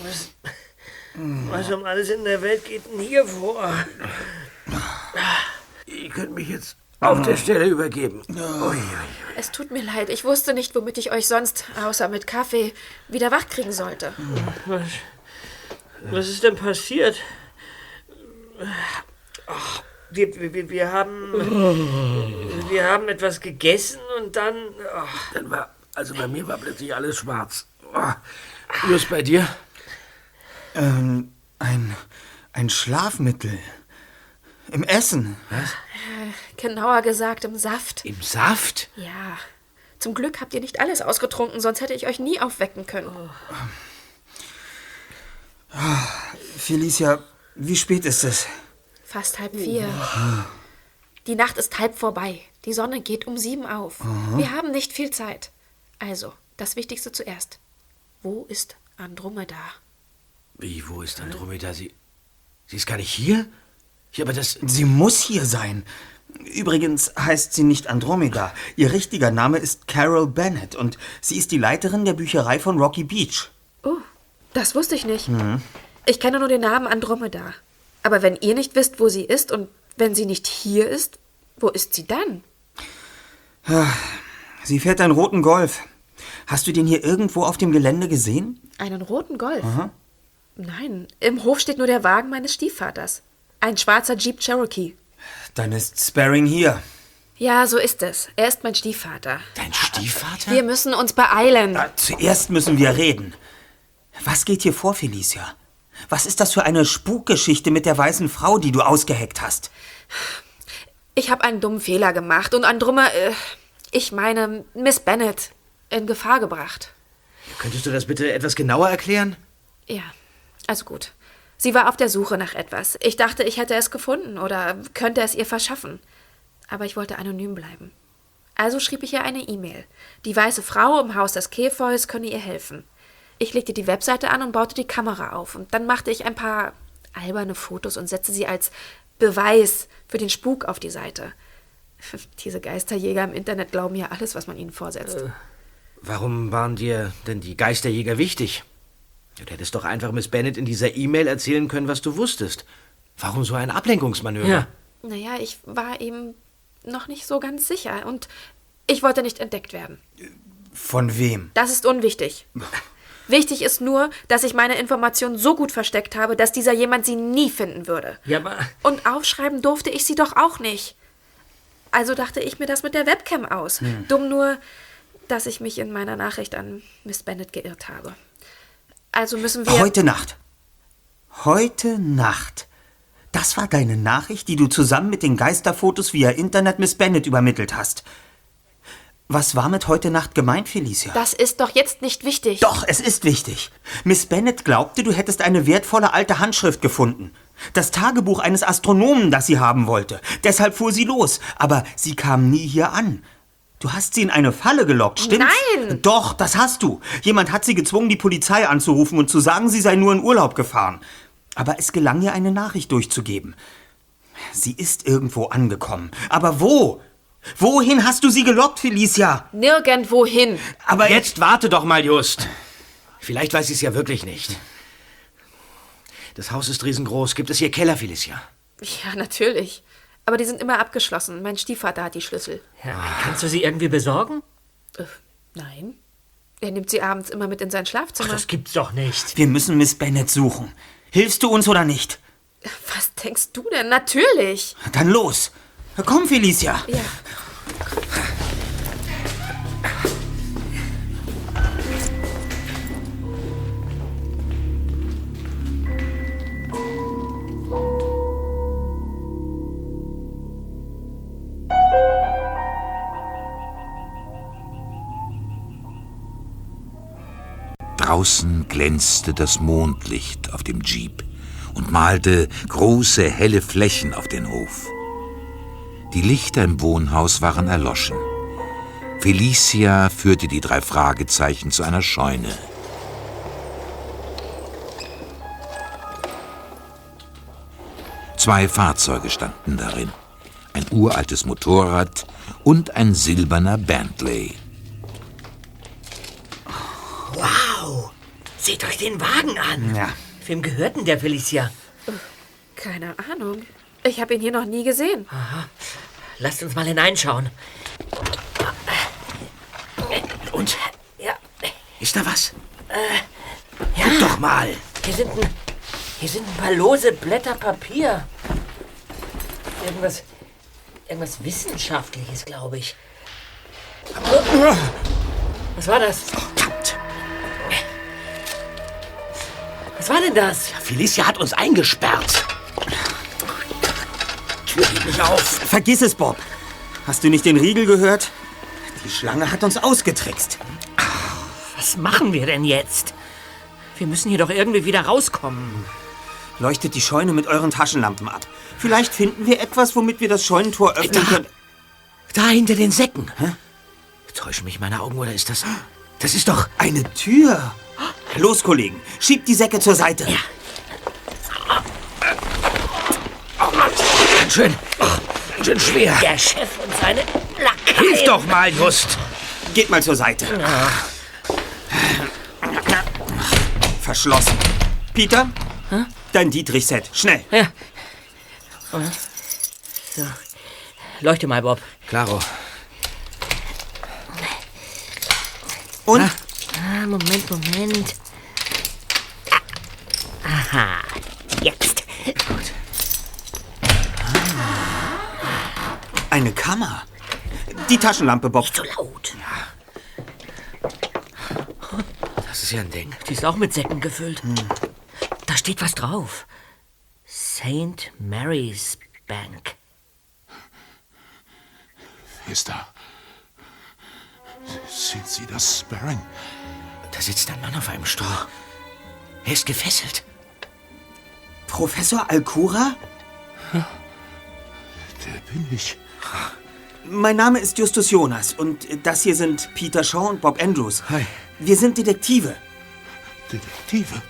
Was, was um alles in der Welt geht denn hier vor? Ihr könnt mich jetzt auf der Stelle übergeben. Ui, Es tut mir leid. Ich wusste nicht, womit ich euch sonst, außer mit Kaffee, wieder wach kriegen sollte. Was, was ist denn passiert? Ach, wir, wir, wir haben. Wir haben etwas gegessen und dann. ach. Dann war, also bei mir war plötzlich alles schwarz. Oh, Just bei dir? Ähm, ein. ein Schlafmittel. Im Essen. Was? Äh, Genauer gesagt, im Saft. Im Saft? Ja. Zum Glück habt ihr nicht alles ausgetrunken, sonst hätte ich euch nie aufwecken können. Felicia, wie spät ist es? Fast halb vier. Die Nacht ist halb vorbei. Die Sonne geht um sieben auf. Aha. Wir haben nicht viel Zeit. Also, das Wichtigste zuerst. Wo ist Andromeda? Wie, wo ist Andromeda? Sie, sie ist gar nicht hier? Ja, aber das... Sie muss hier sein. Übrigens heißt sie nicht Andromeda. Ihr richtiger Name ist Carol Bennett und sie ist die Leiterin der Bücherei von Rocky Beach. Oh, das wusste ich nicht. Mhm. Ich kenne nur den Namen Andromeda. Aber wenn ihr nicht wisst, wo sie ist und wenn sie nicht hier ist, wo ist sie dann? Sie fährt einen roten Golf. Hast du den hier irgendwo auf dem Gelände gesehen? Einen roten Golf? Aha. Nein, im Hof steht nur der Wagen meines Stiefvaters. Ein schwarzer Jeep Cherokee. Dann ist Sparring hier. Ja, so ist es. Er ist mein Stiefvater. Dein Stiefvater? Wir müssen uns beeilen. Zuerst müssen wir reden. Was geht hier vor, Felicia? Was ist das für eine Spukgeschichte mit der weißen Frau, die du ausgeheckt hast? Ich habe einen dummen Fehler gemacht und Andromeda, äh, ich meine Miss Bennet, in Gefahr gebracht. Könntest du das bitte etwas genauer erklären? Ja, also gut. Sie war auf der Suche nach etwas. Ich dachte, ich hätte es gefunden oder könnte es ihr verschaffen. Aber ich wollte anonym bleiben. Also schrieb ich ihr eine E-Mail. Die weiße Frau im Haus des Käfeus könne ihr helfen. Ich legte die Webseite an und baute die Kamera auf. Und dann machte ich ein paar alberne Fotos und setzte sie als Beweis für den Spuk auf die Seite. Diese Geisterjäger im Internet glauben ja alles, was man ihnen vorsetzt. Warum waren dir denn die Geisterjäger wichtig? Du hättest doch einfach Miss Bennet in dieser E-Mail erzählen können, was du wusstest. Warum so ein Ablenkungsmanöver? Naja, ich war eben noch nicht so ganz sicher und ich wollte nicht entdeckt werden. Von wem? Das ist unwichtig. Wichtig ist nur, dass ich meine Informationen so gut versteckt habe, dass dieser jemand sie nie finden würde. Ja, aber. Und aufschreiben durfte ich sie doch auch nicht. Also dachte ich mir das mit der Webcam aus. Hm. Dumm nur, dass ich mich in meiner Nachricht an Miss Bennet geirrt habe. Also müssen wir. Heute Nacht. Heute Nacht. Das war deine Nachricht, die du zusammen mit den Geisterfotos via Internet Miss Bennet übermittelt hast. Was war mit heute Nacht gemeint, Felicia? Das ist doch jetzt nicht wichtig. Doch, es ist wichtig. Miss Bennet glaubte, du hättest eine wertvolle alte Handschrift gefunden. Das Tagebuch eines Astronomen, das sie haben wollte. Deshalb fuhr sie los. Aber sie kam nie hier an. Du hast sie in eine Falle gelockt, stimmt's? Nein! Doch, das hast du. Jemand hat sie gezwungen, die Polizei anzurufen und zu sagen, sie sei nur in Urlaub gefahren. Aber es gelang ihr, eine Nachricht durchzugeben. Sie ist irgendwo angekommen. Aber wo? Wohin hast du sie gelockt, Felicia? Nirgendwohin. Aber jetzt warte doch mal, Just. Vielleicht weiß sie es ja wirklich nicht. Das Haus ist riesengroß. Gibt es hier Keller, Felicia? Ja, natürlich. Aber die sind immer abgeschlossen. Mein Stiefvater hat die Schlüssel. Ja, kannst du sie irgendwie besorgen? Äh, nein. Er nimmt sie abends immer mit in sein Schlafzimmer. Das gibt's doch nicht. Wir müssen Miss Bennet suchen. Hilfst du uns oder nicht? Was denkst du denn? Natürlich. Dann los. Komm, Felicia. Ja. Draußen glänzte das Mondlicht auf dem Jeep und malte große helle Flächen auf den Hof. Die Lichter im Wohnhaus waren erloschen. Felicia führte die drei Fragezeichen zu einer Scheune. Zwei Fahrzeuge standen darin. Ein uraltes Motorrad und ein silberner Bentley. Wow! Seht euch den Wagen an. Ja. Wem gehört denn der Felicia? Keine Ahnung. Ich habe ihn hier noch nie gesehen. Aha. Lasst uns mal hineinschauen. Und? Ja. Ist da was? Äh, ja. Guck doch mal. Hier sind ein, hier sind ein paar lose Blätter Papier. Irgendwas, irgendwas Wissenschaftliches, glaube ich. Was war das? Was war denn das? Felicia hat uns eingesperrt. Tür geht nicht auf. Vergiss es, Bob. Hast du nicht den Riegel gehört? Die Schlange hat uns ausgetrickst. Was machen wir denn jetzt? Wir müssen hier doch irgendwie wieder rauskommen. Leuchtet die Scheune mit euren Taschenlampen ab. Vielleicht finden wir etwas, womit wir das Scheunentor öffnen können. Da hinter den Säcken. Täuschen mich meine Augen oder ist das. Das ist doch. Eine Tür. Los, Kollegen. Schiebt die Säcke zur Seite. Ja. Ganz schön. Ganz schön schwer. Der Chef und seine Lakaien. Hilf doch mal, Just. Geht mal zur Seite. Verschlossen. Peter? Dein Dietrich-Set. Schnell. Ja. So. Leuchte mal, Bob. Klaro. Und? Ah, Moment, Moment. Aha. Jetzt. Gut. Eine Kammer. Die Taschenlampe, Bob. Nicht so laut. Das ist ja ein Ding. Die ist auch mit Säcken gefüllt. Da steht was drauf. St. Mary's Bank. Ist da? Sind Sie das, Sparring? Da sitzt ein Mann auf einem Stuhl. Er ist gefesselt. Professor Alcura? Der bin ich. Mein Name ist Justus Jonas und das hier sind Peter Shaw und Bob Andrews. Hi. Wir sind Detektive. Detektive?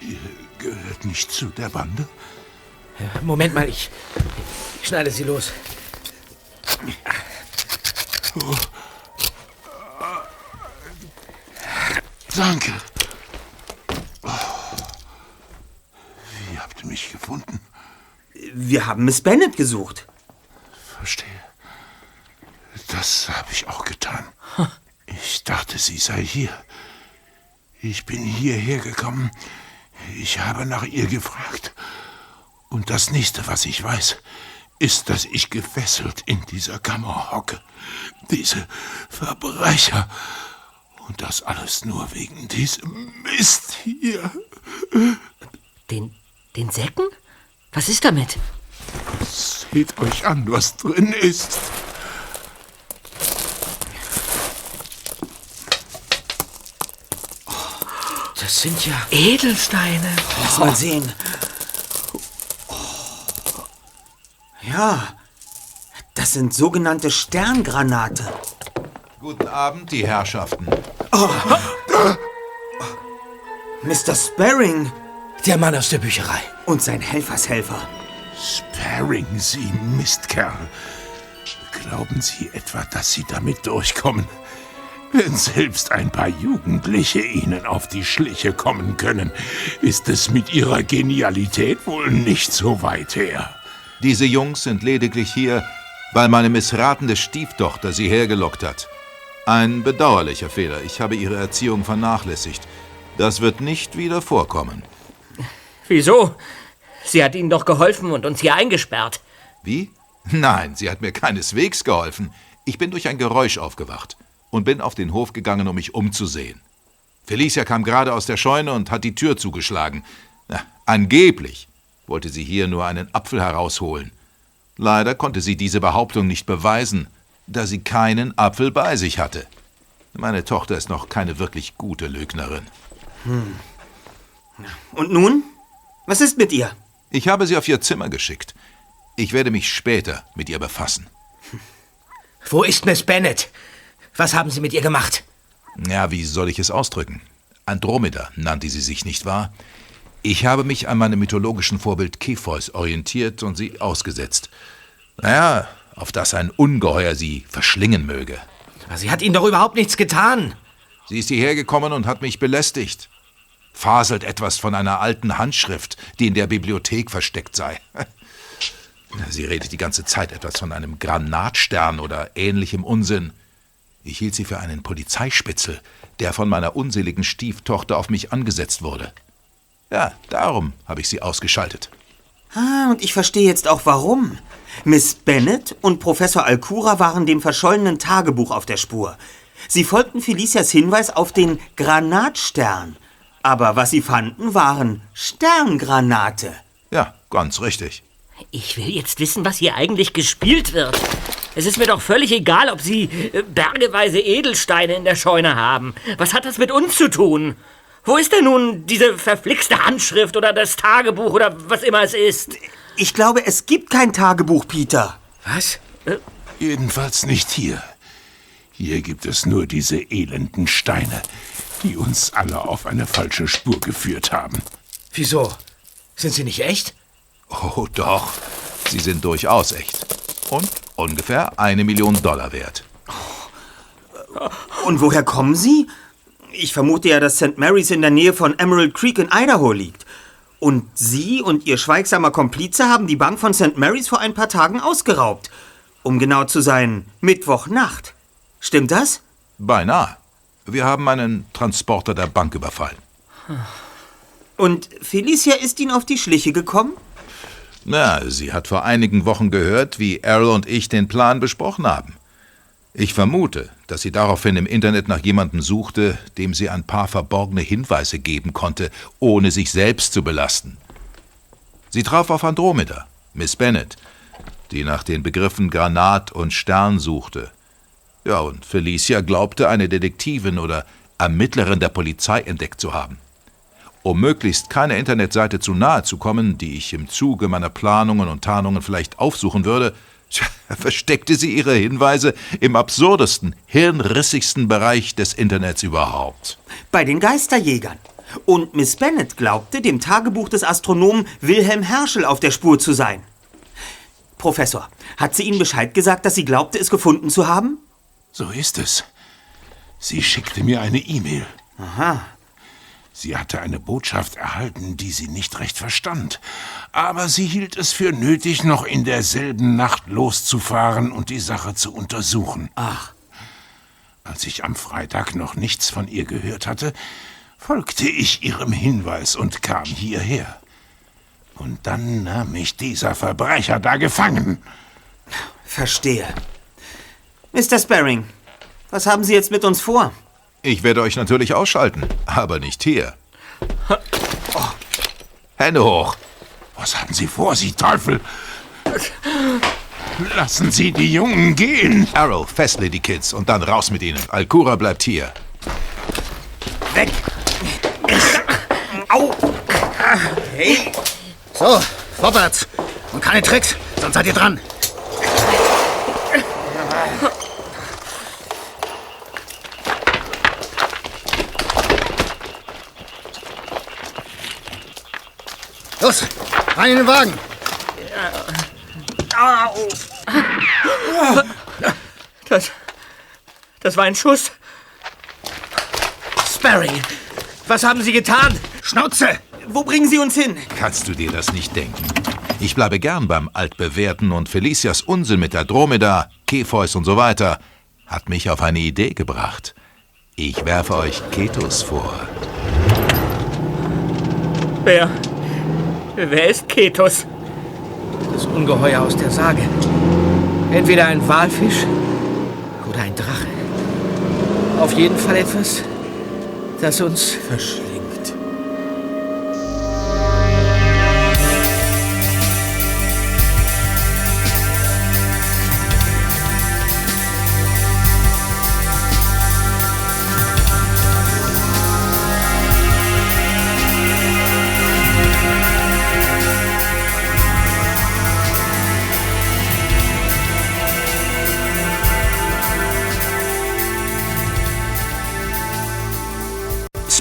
Ihr gehört nicht zu der Bande? Moment mal, ich, ich schneide sie los. Oh. Danke. Oh. Wie habt ihr mich gefunden? Wir haben Miss Bennet gesucht. Verstehe. Das habe ich auch getan. Ich dachte, sie sei hier. Ich bin hierher gekommen. Ich habe nach ihr gefragt. Und das nächste, was ich weiß, ist, dass ich gefesselt in dieser Kammer hocke. Diese Verbrecher. Und das alles nur wegen diesem Mist hier. Den, den Säcken? Was ist damit? Seht euch an, was drin ist. Das sind ja Edelsteine. Lass mal sehen. Ja, das sind sogenannte Sterngranate. Guten Abend, die Herrschaften. Oh. Mr. Sparring. Der Mann aus der Bücherei. Und sein Helfershelfer. Sparring, Sie Mistkerl. Glauben Sie etwa, dass Sie damit durchkommen? Wenn selbst ein paar Jugendliche Ihnen auf die Schliche kommen können, ist es mit Ihrer Genialität wohl nicht so weit her. Diese Jungs sind lediglich hier, weil meine missratende Stieftochter sie hergelockt hat. Ein bedauerlicher Fehler. Ich habe ihre Erziehung vernachlässigt. Das wird nicht wieder vorkommen. Wieso? Sie hat Ihnen doch geholfen und uns hier eingesperrt. Wie? Nein, sie hat mir keineswegs geholfen. Ich bin durch ein Geräusch aufgewacht und bin auf den Hof gegangen, um mich umzusehen. Felicia kam gerade aus der Scheune und hat die Tür zugeschlagen. Na, angeblich wollte sie hier nur einen Apfel herausholen. Leider konnte sie diese Behauptung nicht beweisen, da sie keinen Apfel bei sich hatte. Meine Tochter ist noch keine wirklich gute Lügnerin. Hm. Und nun? Was ist mit ihr? Ich habe sie auf ihr Zimmer geschickt. Ich werde mich später mit ihr befassen. Wo ist Miss Bennet? Was haben Sie mit ihr gemacht? Ja, wie soll ich es ausdrücken? Andromeda nannte sie sich, nicht wahr? Ich habe mich an meinem mythologischen Vorbild Kepheus orientiert und sie ausgesetzt. Naja, auf dass ein Ungeheuer sie verschlingen möge. Sie hat Ihnen doch überhaupt nichts getan. Sie ist hierher gekommen und hat mich belästigt. Faselt etwas von einer alten Handschrift, die in der Bibliothek versteckt sei. Sie redet die ganze Zeit etwas von einem Granatstern oder ähnlichem Unsinn. Ich hielt sie für einen Polizeispitzel, der von meiner unseligen Stieftochter auf mich angesetzt wurde. Ja, darum habe ich sie ausgeschaltet. Ah, und ich verstehe jetzt auch warum. Miss Bennet und Professor Alcura waren dem verschollenen Tagebuch auf der Spur. Sie folgten Felicias Hinweis auf den Granatstern. Aber was sie fanden, waren Sterngranate. Ja, ganz richtig. Ich will jetzt wissen, was hier eigentlich gespielt wird. Es ist mir doch völlig egal, ob Sie äh, bergeweise Edelsteine in der Scheune haben. Was hat das mit uns zu tun? Wo ist denn nun diese verflixte Handschrift oder das Tagebuch oder was immer es ist? Ich glaube, es gibt kein Tagebuch, Peter. Was? Äh? Jedenfalls nicht hier. Hier gibt es nur diese elenden Steine, die uns alle auf eine falsche Spur geführt haben. Wieso? Sind sie nicht echt? Oh, doch. Sie sind durchaus echt. Und ungefähr eine Million Dollar wert. Und woher kommen sie? Ich vermute ja, dass St. Mary's in der Nähe von Emerald Creek in Idaho liegt. Und Sie und Ihr schweigsamer Komplize haben die Bank von St. Mary's vor ein paar Tagen ausgeraubt. Um genau zu sein, Mittwochnacht. Stimmt das? Beinahe. Wir haben einen Transporter der Bank überfallen. Und Felicia ist Ihnen auf die Schliche gekommen? Na, sie hat vor einigen Wochen gehört, wie Errol und ich den Plan besprochen haben. Ich vermute, dass sie daraufhin im Internet nach jemandem suchte, dem sie ein paar verborgene Hinweise geben konnte, ohne sich selbst zu belasten. Sie traf auf Andromeda, Miss Bennet, die nach den Begriffen Granat und Stern suchte. Ja, und Felicia glaubte, eine Detektivin oder Ermittlerin der Polizei entdeckt zu haben. Um möglichst keiner Internetseite zu nahe zu kommen, die ich im Zuge meiner Planungen und Tarnungen vielleicht aufsuchen würde, Tja, versteckte sie ihre Hinweise im absurdesten, hirnrissigsten Bereich des Internets überhaupt. Bei den Geisterjägern. Und Miss Bennet glaubte, dem Tagebuch des Astronomen Wilhelm Herschel auf der Spur zu sein. Professor, hat sie Ihnen Bescheid gesagt, dass sie glaubte, es gefunden zu haben? So ist es. Sie schickte mir eine E-Mail. Aha. Sie hatte eine Botschaft erhalten, die sie nicht recht verstand. Aber sie hielt es für nötig, noch in derselben Nacht loszufahren und die Sache zu untersuchen. Ach. Als ich am Freitag noch nichts von ihr gehört hatte, folgte ich ihrem Hinweis und kam hierher. Und dann nahm mich dieser Verbrecher da gefangen. Verstehe. Mr. Sparring, was haben Sie jetzt mit uns vor? Ich werde euch natürlich ausschalten, aber nicht hier. Hände hoch. Was haben Sie vor, Sie Teufel? Lassen Sie die Jungen gehen. Arrow, festle die Kids und dann raus mit ihnen. Alcura bleibt hier. Weg! Au! Hey! So, vorwärts. Und keine Tricks, sonst seid ihr dran. Los, rein in den Wagen. Das. Das war ein Schuss. Sparring! Was haben Sie getan? Schnauze! Wo bringen Sie uns hin? Kannst du dir das nicht denken? Ich bleibe gern beim Altbewährten und Felicias Unsinn mit der Dromeda, Kepheus und so weiter hat mich auf eine Idee gebracht. Ich werfe euch Ketos vor. Wer. Wer ist Ketos? Das Ungeheuer aus der Sage. Entweder ein Walfisch oder ein Drache. Auf jeden Fall etwas, das uns verschlingt.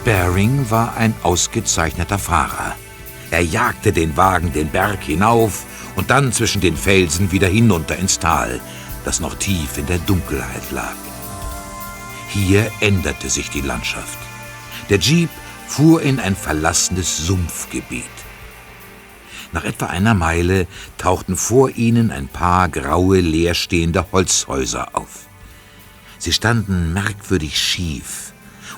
Sparing war ein ausgezeichneter Fahrer. Er jagte den Wagen den Berg hinauf und dann zwischen den Felsen wieder hinunter ins Tal, das noch tief in der Dunkelheit lag. Hier änderte sich die Landschaft. Der Jeep fuhr in ein verlassenes Sumpfgebiet. Nach etwa einer Meile tauchten vor ihnen ein paar graue, leerstehende Holzhäuser auf. Sie standen merkwürdig schief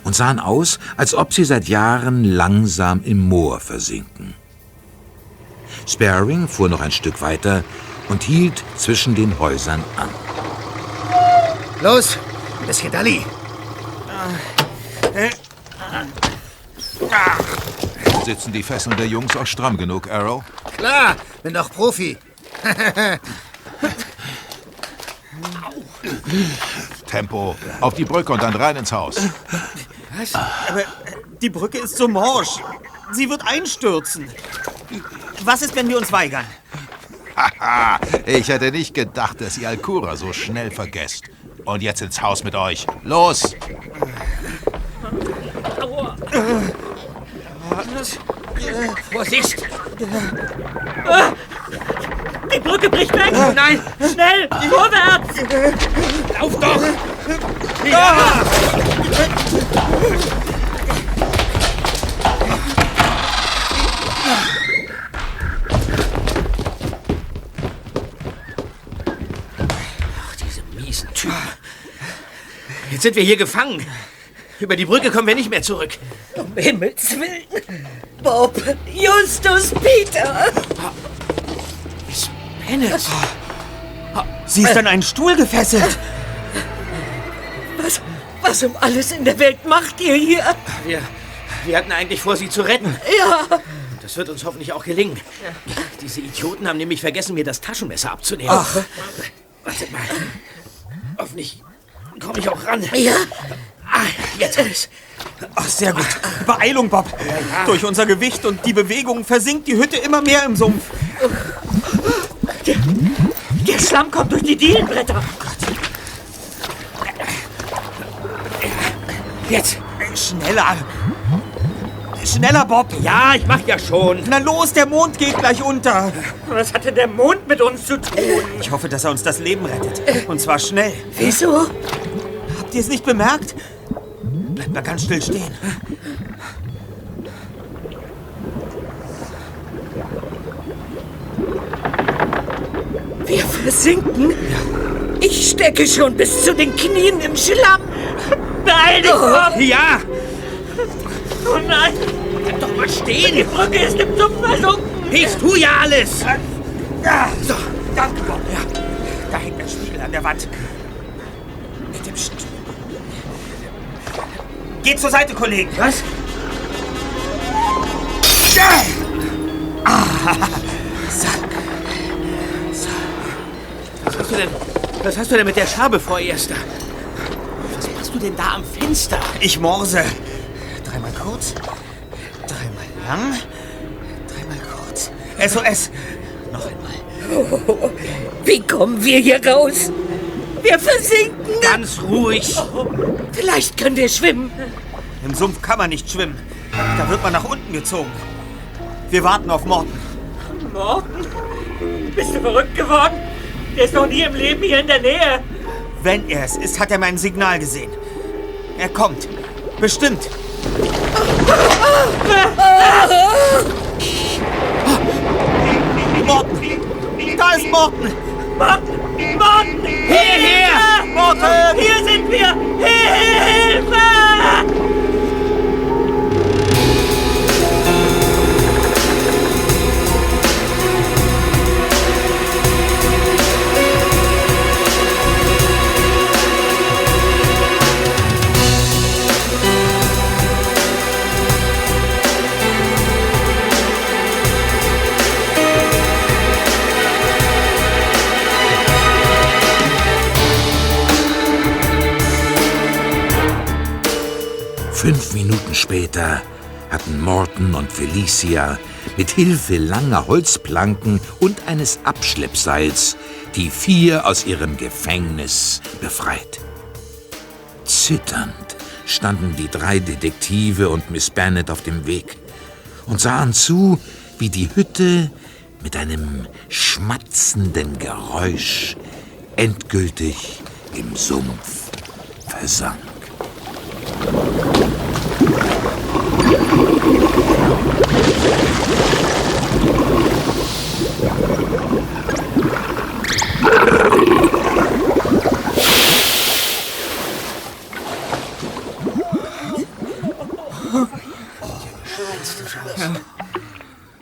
und sahen aus, als ob sie seit Jahren langsam im Moor versinken. Sparring fuhr noch ein Stück weiter und hielt zwischen den Häusern an. Los, ein bisschen Dalli. Sitzen die Fesseln der Jungs auch stramm genug, Arrow? Klar, bin doch Profi. Tempo, auf die Brücke und dann rein ins Haus. Was? Aber äh, die Brücke ist so morsch. Sie wird einstürzen. Was ist, wenn wir uns weigern? Haha, ich hätte nicht gedacht, dass ihr Alcura so schnell vergesst. Und jetzt ins Haus mit euch. Los! Vorsicht! Ah, Die Brücke bricht weg! Nein! Schnell! Vorwärts! Lauf doch! Ja! Diese miesen Typen. Jetzt sind wir hier gefangen. Über die Brücke kommen wir nicht mehr zurück. Um Himmels Willen. Bob, Justus, Peter. Bennet. Sie ist an einen Stuhl gefesselt. Was, was um alles in der Welt macht ihr hier? Wir, wir hatten eigentlich vor, sie zu retten. Ja. Das wird uns hoffentlich auch gelingen. Diese Idioten haben nämlich vergessen, mir das Taschenmesser abzunehmen. Ach. Wartet mal. Hoffentlich komme ich auch ran. Ja. Ah, jetzt hab ich's. Ach, sehr gut. Beeilung, Bob. Durch unser Gewicht und die Bewegung versinkt die Hütte immer mehr im Sumpf. Der Schlamm kommt durch die Dielenbretter. Jetzt! Schneller! Schneller, Bob! Ja, ich mach ja schon. Na los, der Mond geht gleich unter. Was hatte der Mond mit uns zu tun? Ich hoffe, dass er uns das Leben rettet. Und zwar schnell. Wieso? Habt ihr es nicht bemerkt? Bleibt mal ganz still stehen. Wir versinken? Ich stecke schon bis zu den Knien im Schlamm. Beeil dich, Bob! Ja! Oh nein! Bleib doch mal stehen! Die Brücke ist im Sumpf versunken! Ich tu ja alles! So, danke, Bob. Ja, da hängt ein Spiegel an der Wand. Mit dem St Geht zur Seite, Kollegen. Was? Ja! Ah, so. Was hast du denn, was hast du denn mit der Schabe vor, Erster? Was machst du denn da am Fenster? Ich morse. Dreimal kurz, dreimal lang, dreimal kurz. SOS. Noch einmal. Oh, wie kommen wir hier raus? Wir versinken. Ganz ruhig. Vielleicht können wir schwimmen. Im Sumpf kann man nicht schwimmen. Da wird man nach unten gezogen. Wir warten auf Morten. Morten? Bist du verrückt geworden? Der ist noch nie im Leben hier in der Nähe. Wenn er es ist, hat er mein Signal gesehen. Er kommt. Bestimmt. Morten! Da ist Morten! Morten! Morten! Hierher! Morten! Hier sind wir! Hilfe! Fünf Minuten später hatten Morton und Felicia mit Hilfe langer Holzplanken und eines Abschleppseils die vier aus ihrem Gefängnis befreit. Zitternd standen die drei Detektive und Miss Bennet auf dem Weg und sahen zu, wie die Hütte mit einem schmatzenden Geräusch endgültig im Sumpf versank.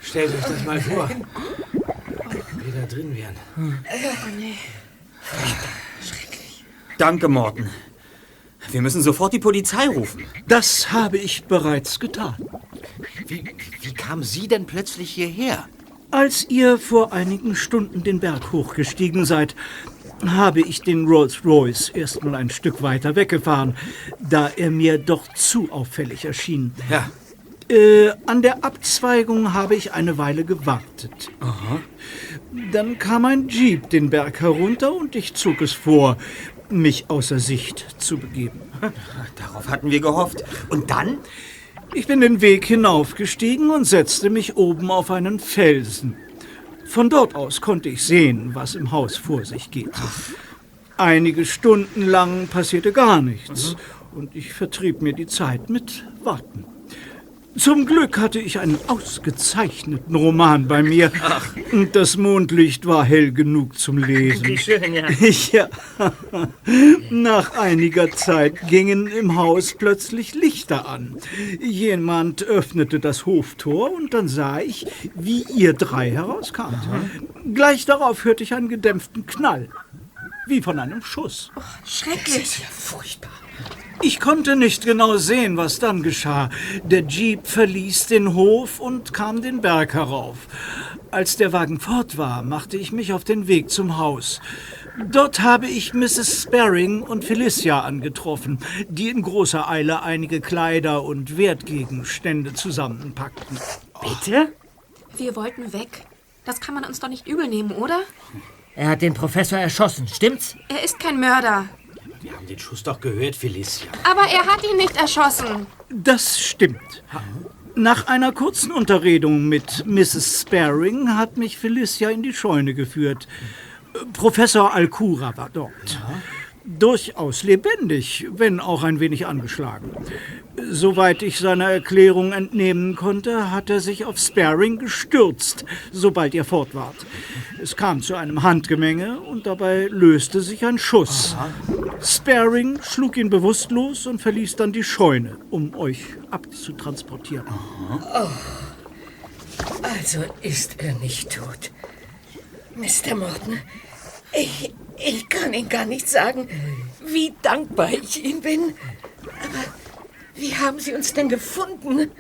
Stellt euch das mal vor. Wir da drin wären. Oh nee. Danke, Morten. Wir müssen sofort die Polizei rufen. Das habe ich bereits getan. Wie, wie kam sie denn plötzlich hierher? Als ihr vor einigen Stunden den Berg hochgestiegen seid, habe ich den Rolls-Royce erst mal ein Stück weiter weggefahren, da er mir doch zu auffällig erschien. Ja. Äh, an der Abzweigung habe ich eine Weile gewartet. Aha. Dann kam ein Jeep den Berg herunter und ich zog es vor, mich außer Sicht zu begeben. Darauf hatten wir gehofft. Und dann? Ich bin den Weg hinaufgestiegen und setzte mich oben auf einen Felsen. Von dort aus konnte ich sehen, was im Haus vor sich geht. Einige Stunden lang passierte gar nichts und ich vertrieb mir die Zeit mit Warten. Zum Glück hatte ich einen ausgezeichneten Roman bei mir. Und das Mondlicht war hell genug zum Lesen. Wie schön, ja. Ja. Nach einiger Zeit gingen im Haus plötzlich Lichter an. Jemand öffnete das Hoftor und dann sah ich, wie ihr drei herauskamt. Gleich darauf hörte ich einen gedämpften Knall. Wie von einem Schuss. Schrecklich. Furchtbar. Ich konnte nicht genau sehen, was dann geschah. Der Jeep verließ den Hof und kam den Berg herauf. Als der Wagen fort war, machte ich mich auf den Weg zum Haus. Dort habe ich Mrs. Sparring und Felicia angetroffen, die in großer Eile einige Kleider und Wertgegenstände zusammenpackten. Bitte? Wir wollten weg. Das kann man uns doch nicht übel nehmen, oder? Er hat den Professor erschossen, stimmt's? Er ist kein Mörder. Wir haben den Schuss doch gehört, Felicia. Aber er hat ihn nicht erschossen. Das stimmt. Nach einer kurzen Unterredung mit Mrs. Sparing hat mich Felicia in die Scheune geführt. Professor Alcura war dort. Durchaus lebendig, wenn auch ein wenig angeschlagen. Soweit ich seiner Erklärung entnehmen konnte, hat er sich auf Sparing gestürzt, sobald ihr fort wart. Es kam zu einem Handgemenge und dabei löste sich ein Schuss. Sparing schlug ihn bewusstlos und verließ dann die Scheune, um euch abzutransportieren. Also ist er nicht tot. Mr. Morton, ich, ich kann Ihnen gar nicht sagen, wie dankbar ich Ihnen bin. Aber wie haben Sie uns denn gefunden?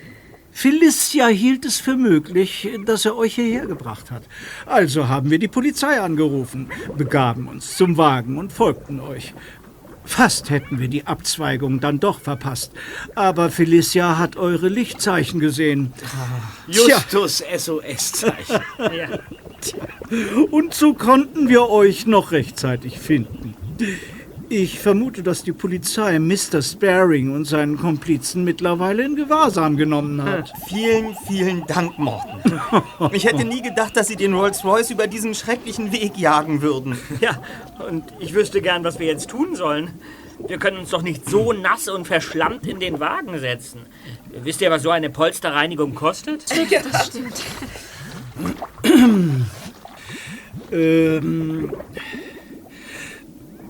Felicia hielt es für möglich, dass er euch hierher gebracht hat. Also haben wir die Polizei angerufen, begaben uns zum Wagen und folgten euch. Fast hätten wir die Abzweigung dann doch verpasst. Aber Felicia hat eure Lichtzeichen gesehen. Justus SOS-Zeichen. ja. Und so konnten wir euch noch rechtzeitig finden. Ich vermute, dass die Polizei Mr. Sparing und seinen Komplizen mittlerweile in Gewahrsam genommen hat. Vielen, vielen Dank, Morten. Ich hätte nie gedacht, dass Sie den Rolls-Royce über diesen schrecklichen Weg jagen würden. Ja, und ich wüsste gern, was wir jetzt tun sollen. Wir können uns doch nicht so nass und verschlammt in den Wagen setzen. Wisst ihr, was so eine Polsterreinigung kostet? Ja, das stimmt. Ähm,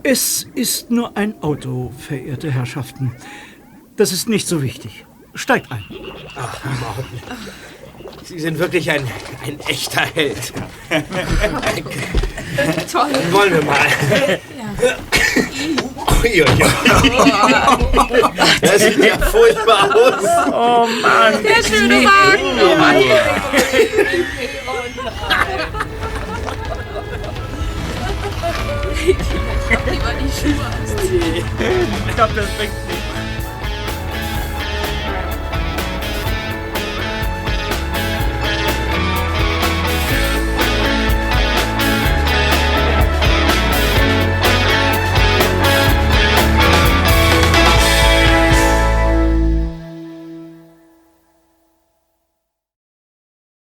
es ist nur ein Auto, verehrte Herrschaften. Das ist nicht so wichtig. Steigt ein. Ach, Morten. Sie sind wirklich ein, ein echter Held. Toll. Wollen wir mal. Ui. Das sieht ja furchtbar aus. Oh Mann. Der schöne Wagen. Oh Mann. Lieber die Schuhe. Ich glaube, das bringt nichts.